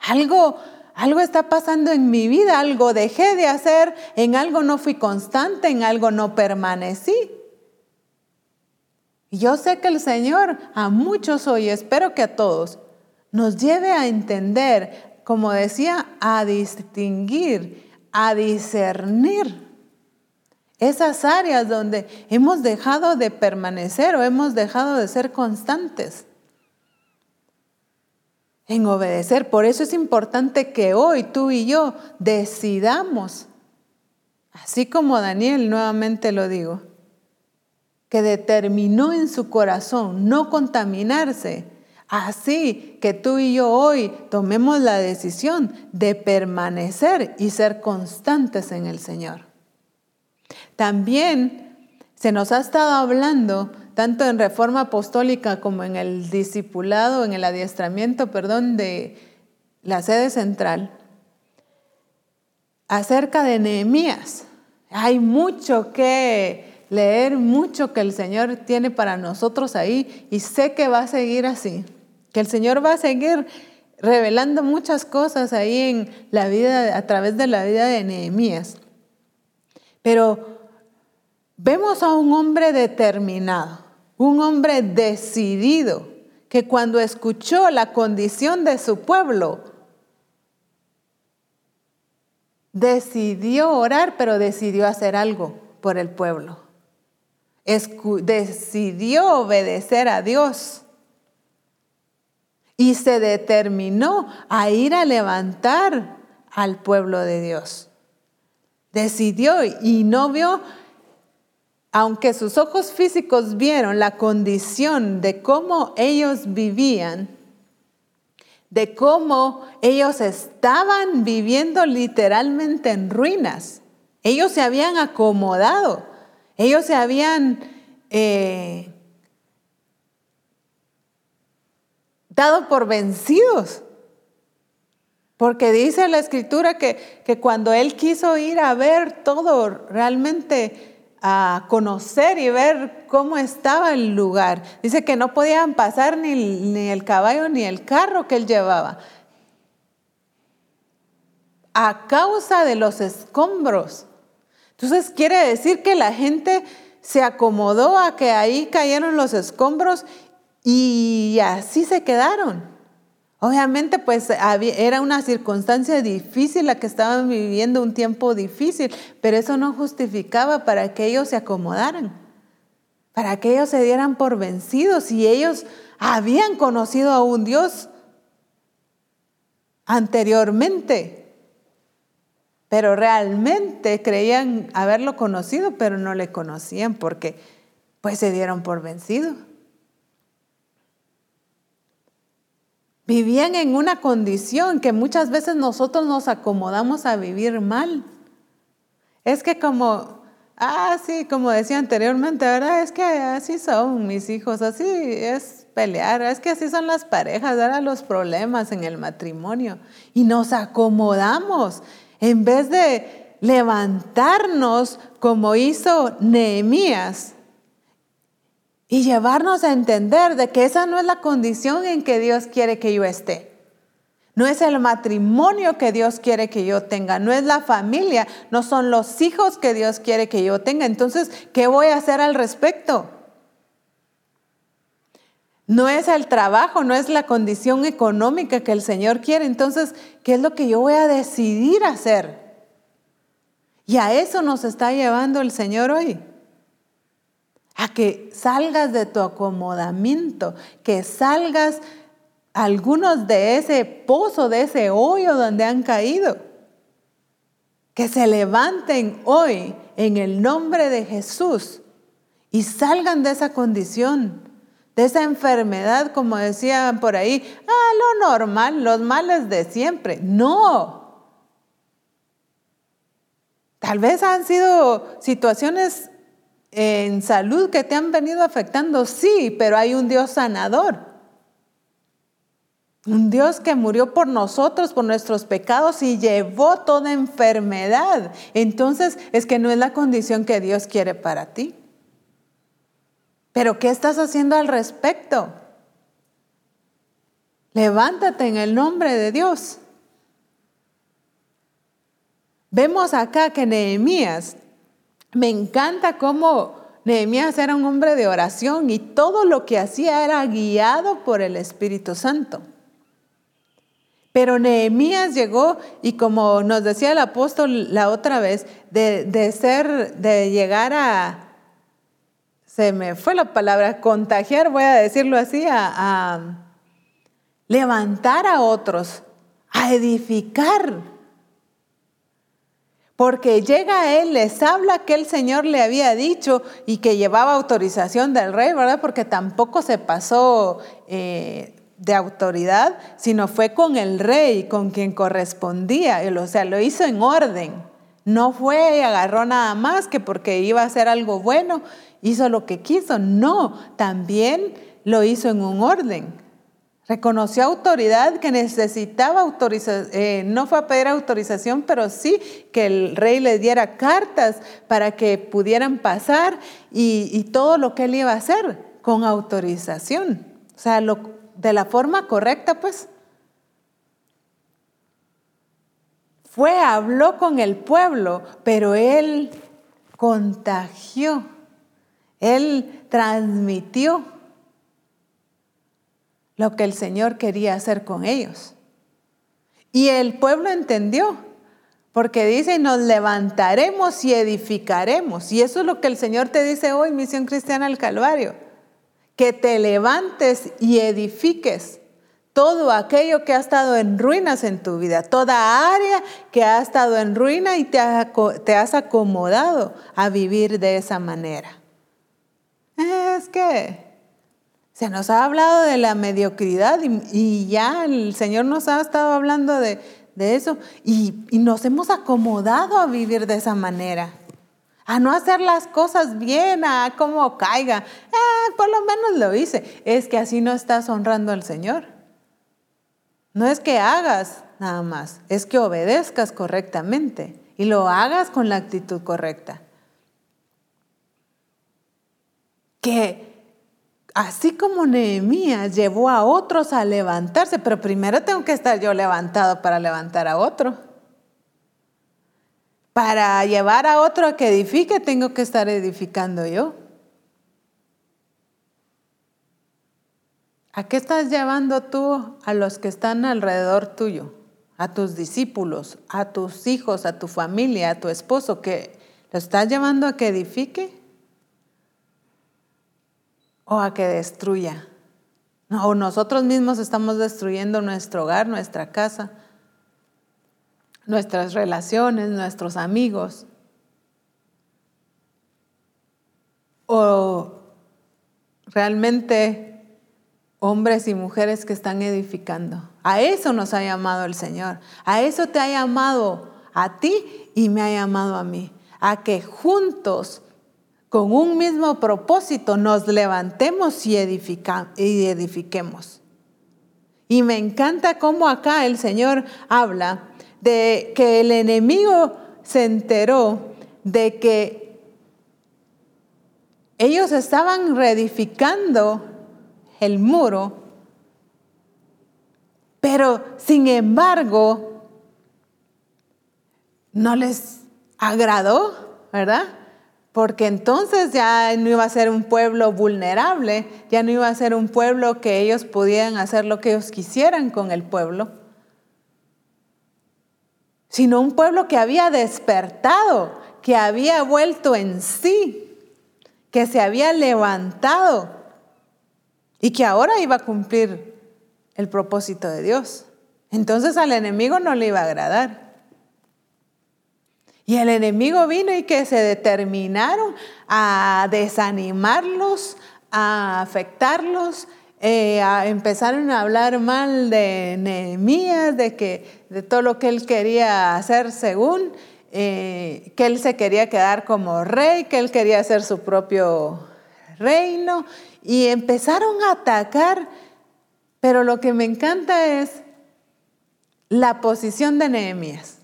S1: Algo, algo está pasando en mi vida, algo dejé de hacer, en algo no fui constante, en algo no permanecí. Yo sé que el Señor a muchos hoy, espero que a todos, nos lleve a entender, como decía, a distinguir, a discernir esas áreas donde hemos dejado de permanecer o hemos dejado de ser constantes en obedecer. Por eso es importante que hoy tú y yo decidamos, así como Daniel nuevamente lo digo, que determinó en su corazón no contaminarse. Así que tú y yo hoy tomemos la decisión de permanecer y ser constantes en el Señor. También se nos ha estado hablando tanto en reforma apostólica como en el discipulado, en el adiestramiento, perdón, de la sede central, acerca de Nehemías. Hay mucho que leer, mucho que el Señor tiene para nosotros ahí y sé que va a seguir así, que el Señor va a seguir revelando muchas cosas ahí en la vida, a través de la vida de Nehemías. Pero vemos a un hombre determinado, un hombre decidido, que cuando escuchó la condición de su pueblo, decidió orar, pero decidió hacer algo por el pueblo. Decidió obedecer a Dios. Y se determinó a ir a levantar al pueblo de Dios. Decidió y no vio aunque sus ojos físicos vieron la condición de cómo ellos vivían, de cómo ellos estaban viviendo literalmente en ruinas, ellos se habían acomodado, ellos se habían eh, dado por vencidos. Porque dice la escritura que, que cuando él quiso ir a ver todo realmente a conocer y ver cómo estaba el lugar. Dice que no podían pasar ni, ni el caballo ni el carro que él llevaba. A causa de los escombros. Entonces quiere decir que la gente se acomodó a que ahí cayeron los escombros y así se quedaron. Obviamente, pues era una circunstancia difícil la que estaban viviendo, un tiempo difícil, pero eso no justificaba para que ellos se acomodaran, para que ellos se dieran por vencidos y ellos habían conocido a un Dios anteriormente, pero realmente creían haberlo conocido, pero no le conocían porque pues se dieron por vencidos. Vivían en una condición que muchas veces nosotros nos acomodamos a vivir mal. Es que como, ah, sí, como decía anteriormente, ¿verdad? Es que así son mis hijos, así es pelear, es que así son las parejas, ahora los problemas en el matrimonio. Y nos acomodamos en vez de levantarnos como hizo Nehemías y llevarnos a entender de que esa no es la condición en que Dios quiere que yo esté. No es el matrimonio que Dios quiere que yo tenga, no es la familia, no son los hijos que Dios quiere que yo tenga. Entonces, ¿qué voy a hacer al respecto? No es el trabajo, no es la condición económica que el Señor quiere. Entonces, ¿qué es lo que yo voy a decidir hacer? Y a eso nos está llevando el Señor hoy a que salgas de tu acomodamiento, que salgas algunos de ese pozo, de ese hoyo donde han caído. Que se levanten hoy en el nombre de Jesús y salgan de esa condición, de esa enfermedad, como decían por ahí, ah, lo normal, los males de siempre. No. Tal vez han sido situaciones en salud que te han venido afectando, sí, pero hay un Dios sanador. Un Dios que murió por nosotros, por nuestros pecados y llevó toda enfermedad. Entonces es que no es la condición que Dios quiere para ti. Pero ¿qué estás haciendo al respecto? Levántate en el nombre de Dios. Vemos acá que Nehemías me encanta cómo Nehemías era un hombre de oración y todo lo que hacía era guiado por el Espíritu Santo. Pero Nehemías llegó y como nos decía el apóstol la otra vez, de, ser, de llegar a, se me fue la palabra, contagiar, voy a decirlo así, a levantar a otros, a edificar porque llega a él, les habla que el Señor le había dicho y que llevaba autorización del rey, ¿verdad? Porque tampoco se pasó eh, de autoridad, sino fue con el rey, con quien correspondía, o sea, lo hizo en orden. No fue y agarró nada más que porque iba a hacer algo bueno, hizo lo que quiso. No, también lo hizo en un orden. Reconoció autoridad que necesitaba autorización, eh, no fue a pedir autorización, pero sí que el rey le diera cartas para que pudieran pasar y, todo lo que él iba a hacer con autorización. O sea, de la forma correcta, pues. Fue, habló con el pueblo, pero él contagió, él transmitió lo que el Señor quería hacer con ellos. Y el pueblo entendió, porque dice, nos levantaremos y edificaremos. Y eso es lo que el Señor te dice hoy, Misión Cristiana al Calvario, que te levantes y edifiques todo aquello que ha estado en ruinas en tu vida, toda área que ha estado en ruina y te, has acomodado a vivir de esa manera. Es que se nos ha hablado de la mediocridad y, ya el Señor nos ha estado hablando de, eso y, nos hemos acomodado a vivir de esa manera, a no hacer las cosas bien, a como caiga. Eh, por lo menos lo hice. Es que así no estás honrando al Señor. No es que hagas nada más, es que obedezcas correctamente y lo hagas con la actitud correcta. Que así como Nehemías llevó a otros a levantarse, pero primero tengo que estar yo levantado para levantar a otro. Para llevar a otro a que edifique, tengo que estar edificando yo. ¿A qué estás llevando tú a los que están alrededor tuyo? A tus discípulos, a tus hijos, a tu familia, a tu esposo, que lo estás llevando a que edifique o a que destruya. O nosotros mismos estamos destruyendo nuestro hogar, nuestra casa, nuestras relaciones, nuestros amigos. O realmente hombres y mujeres que están edificando. A eso nos ha llamado el Señor. A eso te ha llamado a ti y me ha llamado a mí. A que juntos, con un mismo propósito, nos levantemos y, y edifiquemos. Y me encanta cómo acá el Señor habla de que el enemigo se enteró de que ellos estaban reedificando el muro, pero sin embargo no les agradó, ¿verdad? Porque entonces ya no iba a ser un pueblo vulnerable, ya no iba a ser un pueblo que ellos pudieran hacer lo que ellos quisieran con el pueblo, sino un pueblo que había despertado, que había vuelto en sí, que se había levantado y que ahora iba a cumplir el propósito de Dios. Entonces al enemigo no le iba a agradar. Y el enemigo vino y que se determinaron a desanimarlos, a afectarlos, eh, a empezaron a hablar mal de Nehemías, de que de todo lo que él quería hacer según, eh, que él se quería quedar como rey, que él quería hacer su propio reino. Y empezaron a atacar, pero lo que me encanta es la posición de Nehemías,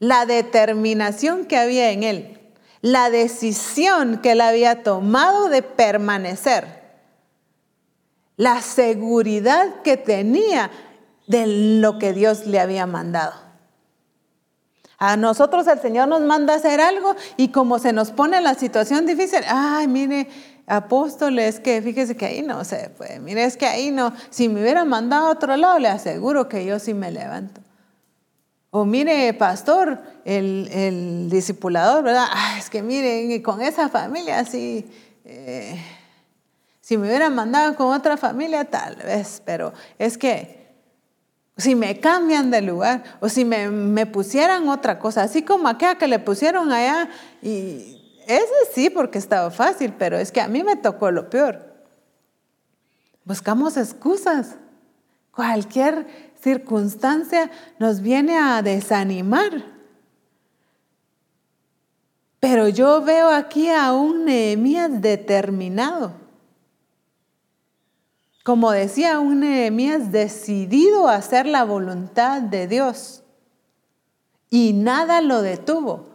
S1: la determinación que había en él, la decisión que él había tomado de permanecer, la seguridad que tenía de lo que Dios le había mandado. A nosotros el Señor nos manda hacer algo y como se nos pone la situación difícil, ay, mire, apóstoles, que fíjese que ahí no se puede, mire, es que ahí no, si me hubiera mandado a otro lado, le aseguro que yo sí me levanto. O mire, pastor, el, el discipulador, ¿verdad? Ah, es que mire, con esa familia sí, eh, si me hubiera mandado con otra familia, tal vez, pero es que si me cambian de lugar o si me, me pusieran otra cosa, así como aquella que le pusieron allá y ese sí, porque estaba fácil, pero es que a mí me tocó lo peor. Buscamos excusas. Cualquier circunstancia nos viene a desanimar. Pero yo veo aquí a un Nehemías determinado. Como decía, un Nehemías decidido a hacer la voluntad de Dios. Y nada lo detuvo.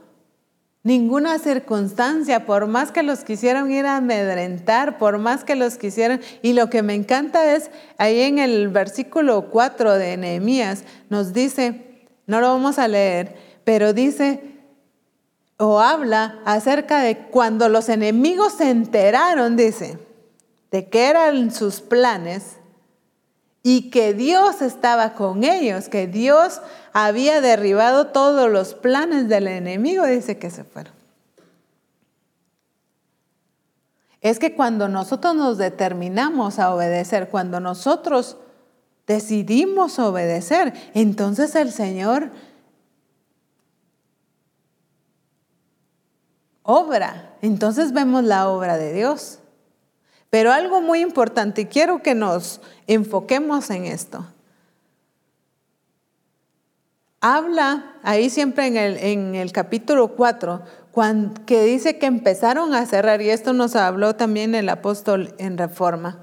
S1: Ninguna circunstancia, por más que los quisieran ir a amedrentar, por más que los quisieran, y lo que me encanta es ahí en el versículo 4 de Nehemías, nos dice, no lo vamos a leer, pero dice o habla acerca de cuando los enemigos se enteraron, dice, de que eran sus planes y que Dios estaba con ellos, que Dios había derribado todos los planes del enemigo, dice que se fueron. Es que cuando nosotros nos determinamos a obedecer, cuando nosotros decidimos obedecer, entonces el Señor obra. Entonces vemos la obra de Dios. Pero algo muy importante, y quiero que nos enfoquemos en esto. Habla ahí siempre en el, en el capítulo 4, que dice que empezaron a cerrar, y esto nos habló también el apóstol en Reforma,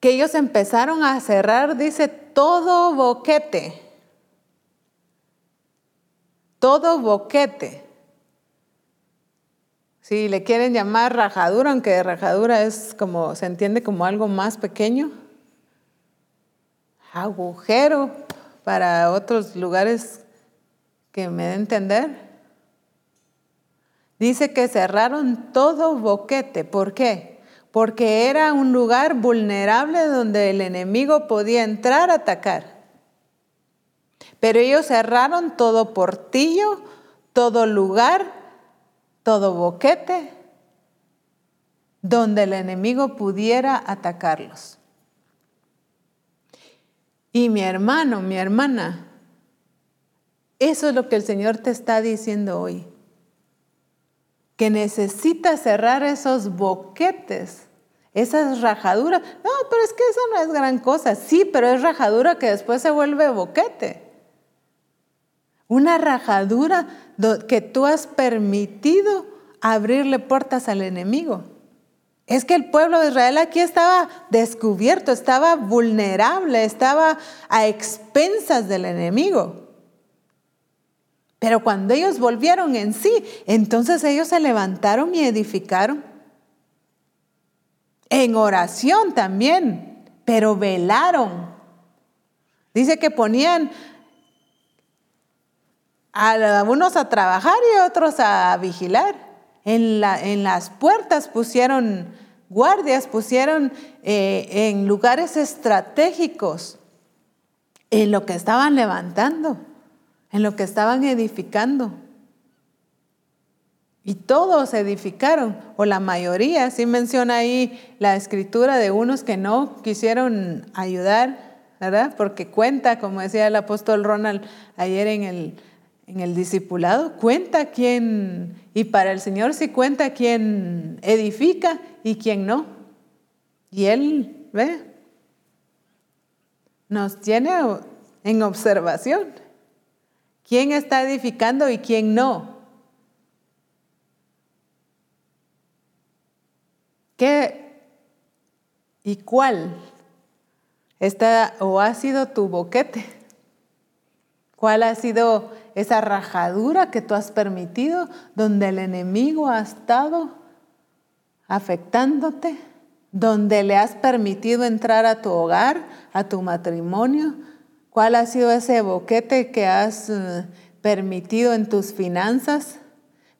S1: que ellos empezaron a cerrar, dice, todo boquete, todo boquete. Si le quieren llamar rajadura, aunque rajadura es como, se entiende como algo más pequeño, agujero, para otros lugares que me dé entender. Dice que cerraron todo boquete. ¿Por qué? Porque era un lugar vulnerable donde el enemigo podía entrar a atacar. Pero ellos cerraron todo portillo, todo lugar, todo boquete donde el enemigo pudiera atacarlos. Y mi hermano, mi hermana, eso es lo que el Señor te está diciendo hoy. Que necesitas cerrar esos boquetes, esas rajaduras. No, pero es que eso no es gran cosa. Sí, pero es rajadura que después se vuelve boquete. Una rajadura que tú has permitido abrirle puertas al enemigo. Es que el pueblo de Israel aquí estaba descubierto, estaba vulnerable, estaba a expensas del enemigo. Pero cuando ellos volvieron en sí, entonces ellos se levantaron y edificaron. En oración también, pero velaron. Dice que ponían a unos a trabajar y otros a vigilar. En, las puertas pusieron guardias, pusieron eh, en lugares estratégicos, en lo que estaban levantando, en lo que estaban edificando. Y todos edificaron, o la mayoría, sí menciona ahí la escritura de unos que no quisieron ayudar, ¿verdad? Porque cuenta, como decía el apóstol Ronald ayer en el, en el discipulado, cuenta quién, y para el Señor sí cuenta quién edifica y quién no. Y Él, ve, nos tiene en observación. ¿Quién está edificando y quién no? ¿Qué y cuál está o ha sido tu boquete? ¿Cuál ha sido esa rajadura que tú has permitido, donde el enemigo ha estado afectándote, donde le has permitido entrar a tu hogar, a tu matrimonio? ¿Cuál ha sido ese boquete que has eh, permitido en tus finanzas?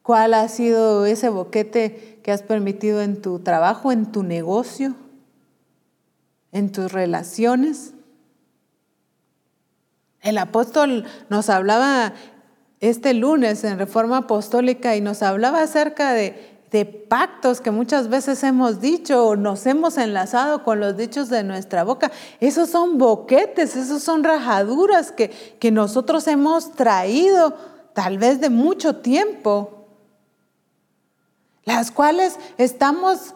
S1: ¿Cuál ha sido ese boquete que has permitido en tu trabajo, en tu negocio, en tus relaciones? El apóstol nos hablaba este lunes en Reforma Apostólica y nos hablaba acerca de, pactos que muchas veces hemos dicho o nos hemos enlazado con los dichos de nuestra boca. Esos son boquetes, esos son rajaduras que, nosotros hemos traído tal vez de mucho tiempo, las cuales estamos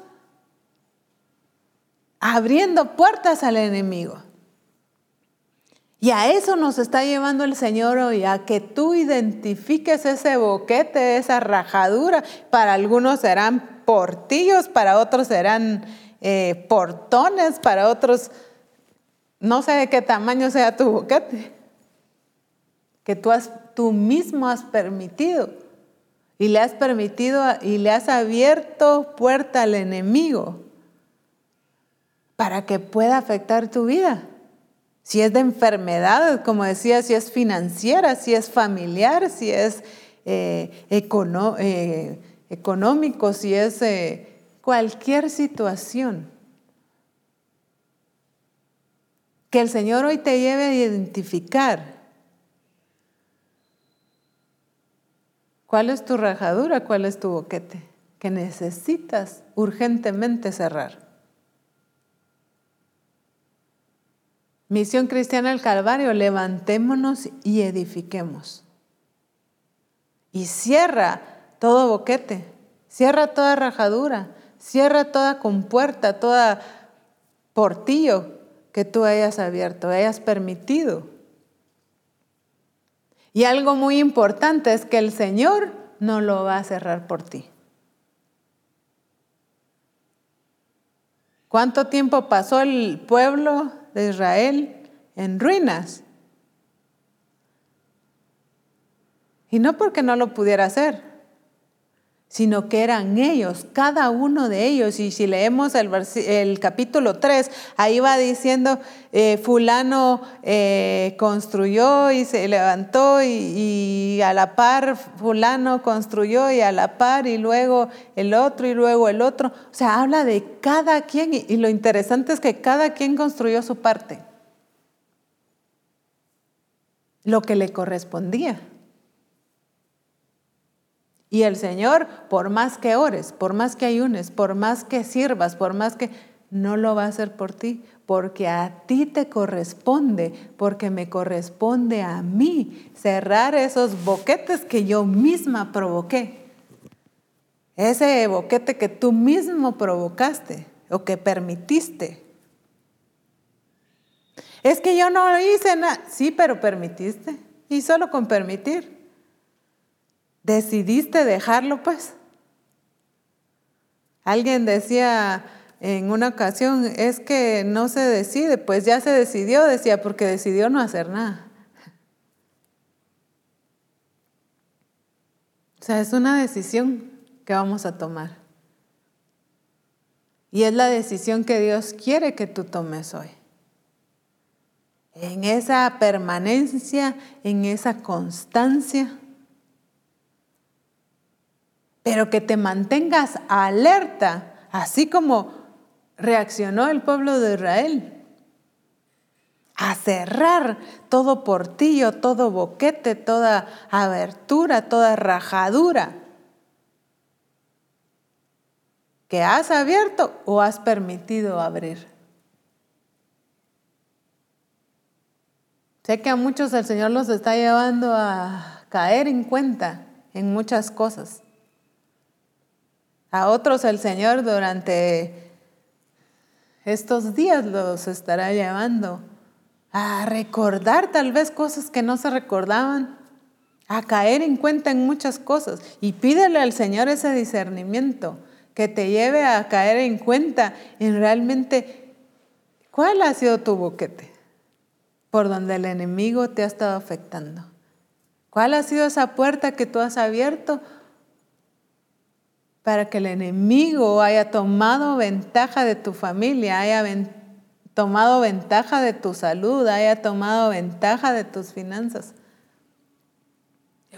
S1: abriendo puertas al enemigo. Y a eso nos está llevando el Señor hoy, a que tú identifiques ese boquete, esa rajadura. Para algunos serán portillos, para otros serán eh, portones, para otros no sé de qué tamaño sea tu boquete, que tú, has, tú mismo has permitido. Y le has permitido y le has abierto puerta al enemigo para que pueda afectar tu vida si es de enfermedad, como decía, si es financiera, si es familiar, si es eh, eh, económico, si es eh, cualquier situación. Que el Señor hoy te lleve a identificar cuál es tu rajadura, cuál es tu boquete, que necesitas urgentemente cerrar. Misión Cristiana del Calvario, levantémonos y edifiquemos. Y cierra todo boquete, cierra toda rajadura, cierra toda compuerta, toda portillo que tú hayas abierto, hayas permitido. Y algo muy importante es que el Señor no lo va a cerrar por ti. ¿Cuánto tiempo pasó el pueblo de Israel en ruinas. Y no porque no lo pudiera hacer, sino que eran ellos, cada uno de ellos. Y si leemos el, capítulo 3, ahí va diciendo, eh, fulano eh, construyó y se levantó y, a la par fulano construyó y a la par y luego el otro y luego el otro. O sea, habla de cada quien y lo interesante es que cada quien construyó su parte, lo que le correspondía. Y el Señor, por más que ores, por más que ayunes, por más que sirvas, por más que... No lo va a hacer por ti, porque a ti te corresponde, porque me corresponde a mí cerrar esos boquetes que yo misma provoqué. Ese boquete que tú mismo provocaste o que permitiste. Es que yo no hice nada. Sí, pero permitiste. Y solo con permitir decidiste dejarlo, pues. Alguien decía en una ocasión, es que no se decide, pues ya se decidió, decía, porque decidió no hacer nada. O sea, es una decisión que vamos a tomar. Y es la decisión que Dios quiere que tú tomes hoy. En esa permanencia, en esa constancia pero que te mantengas alerta, así como reaccionó el pueblo de Israel. A cerrar todo portillo, todo boquete, toda abertura, toda rajadura que has abierto o has permitido abrir. Sé que a muchos el Señor los está llevando a caer en cuenta en muchas cosas. A otros el Señor durante estos días los estará llevando a recordar tal vez cosas que no se recordaban, a caer en cuenta en muchas cosas. Y pídele al Señor ese discernimiento que te lleve a caer en cuenta en realmente cuál ha sido tu boquete por donde el enemigo te ha estado afectando. ¿Cuál ha sido esa puerta que tú has abierto para que el enemigo haya tomado ventaja de tu familia, haya tomado ventaja de tu salud, haya tomado ventaja de tus finanzas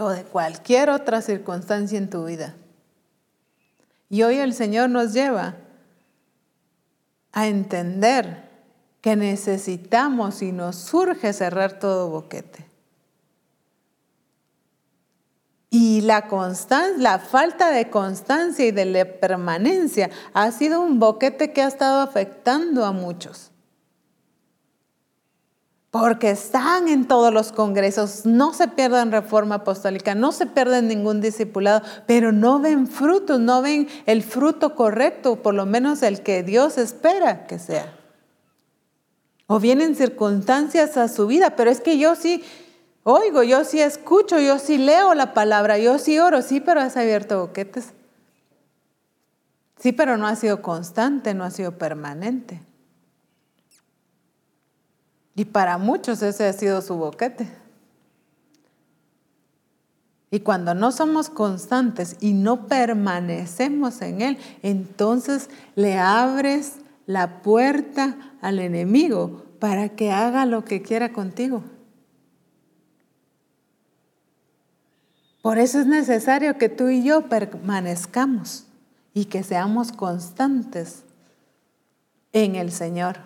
S1: o de cualquier otra circunstancia en tu vida. Y hoy el Señor nos lleva a entender que necesitamos y nos surge cerrar todo boquete. Y la, la falta de constancia y de permanencia ha sido un boquete que ha estado afectando a muchos. Porque están en todos los congresos, no se pierden reforma apostólica, no se pierden ningún discipulado, pero no ven frutos, no ven el fruto correcto, por lo menos el que Dios espera que sea. O vienen circunstancias a su vida, pero es que yo sí, Oigo, yo sí escucho, yo sí leo la palabra, yo sí oro, sí, pero has abierto boquetes. Sí, pero no ha sido constante, no ha sido permanente. Y para muchos ese ha sido su boquete. Y cuando no somos constantes y no permanecemos en Él, entonces le abres la puerta al enemigo para que haga lo que quiera contigo. Por eso es necesario que tú y yo permanezcamos y que seamos constantes en el Señor.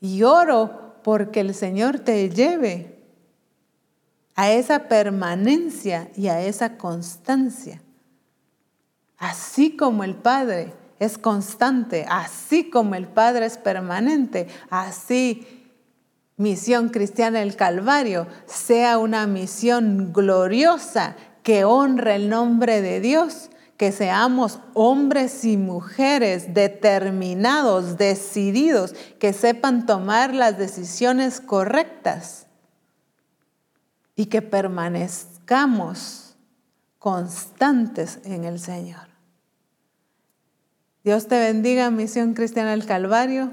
S1: Y oro porque el Señor te lleve a esa permanencia y a esa constancia. Así como el Padre es constante, así como el Padre es permanente, así Misión Cristiana del Calvario sea una misión gloriosa que honre el nombre de Dios, que seamos hombres y mujeres determinados, decididos, que sepan tomar las decisiones correctas y que permanezcamos constantes en el Señor. Dios te bendiga, Misión Cristiana del Calvario,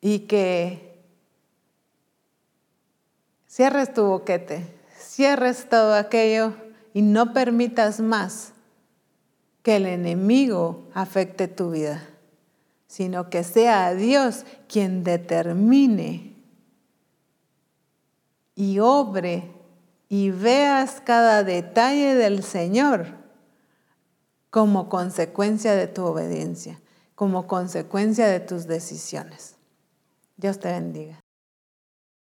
S1: y que Cierres tu boquete, cierres todo aquello y no permitas más que el enemigo afecte tu vida, sino que sea Dios quien determine y obre y veas cada detalle del Señor como consecuencia de tu obediencia, como consecuencia de tus decisiones. Dios te bendiga.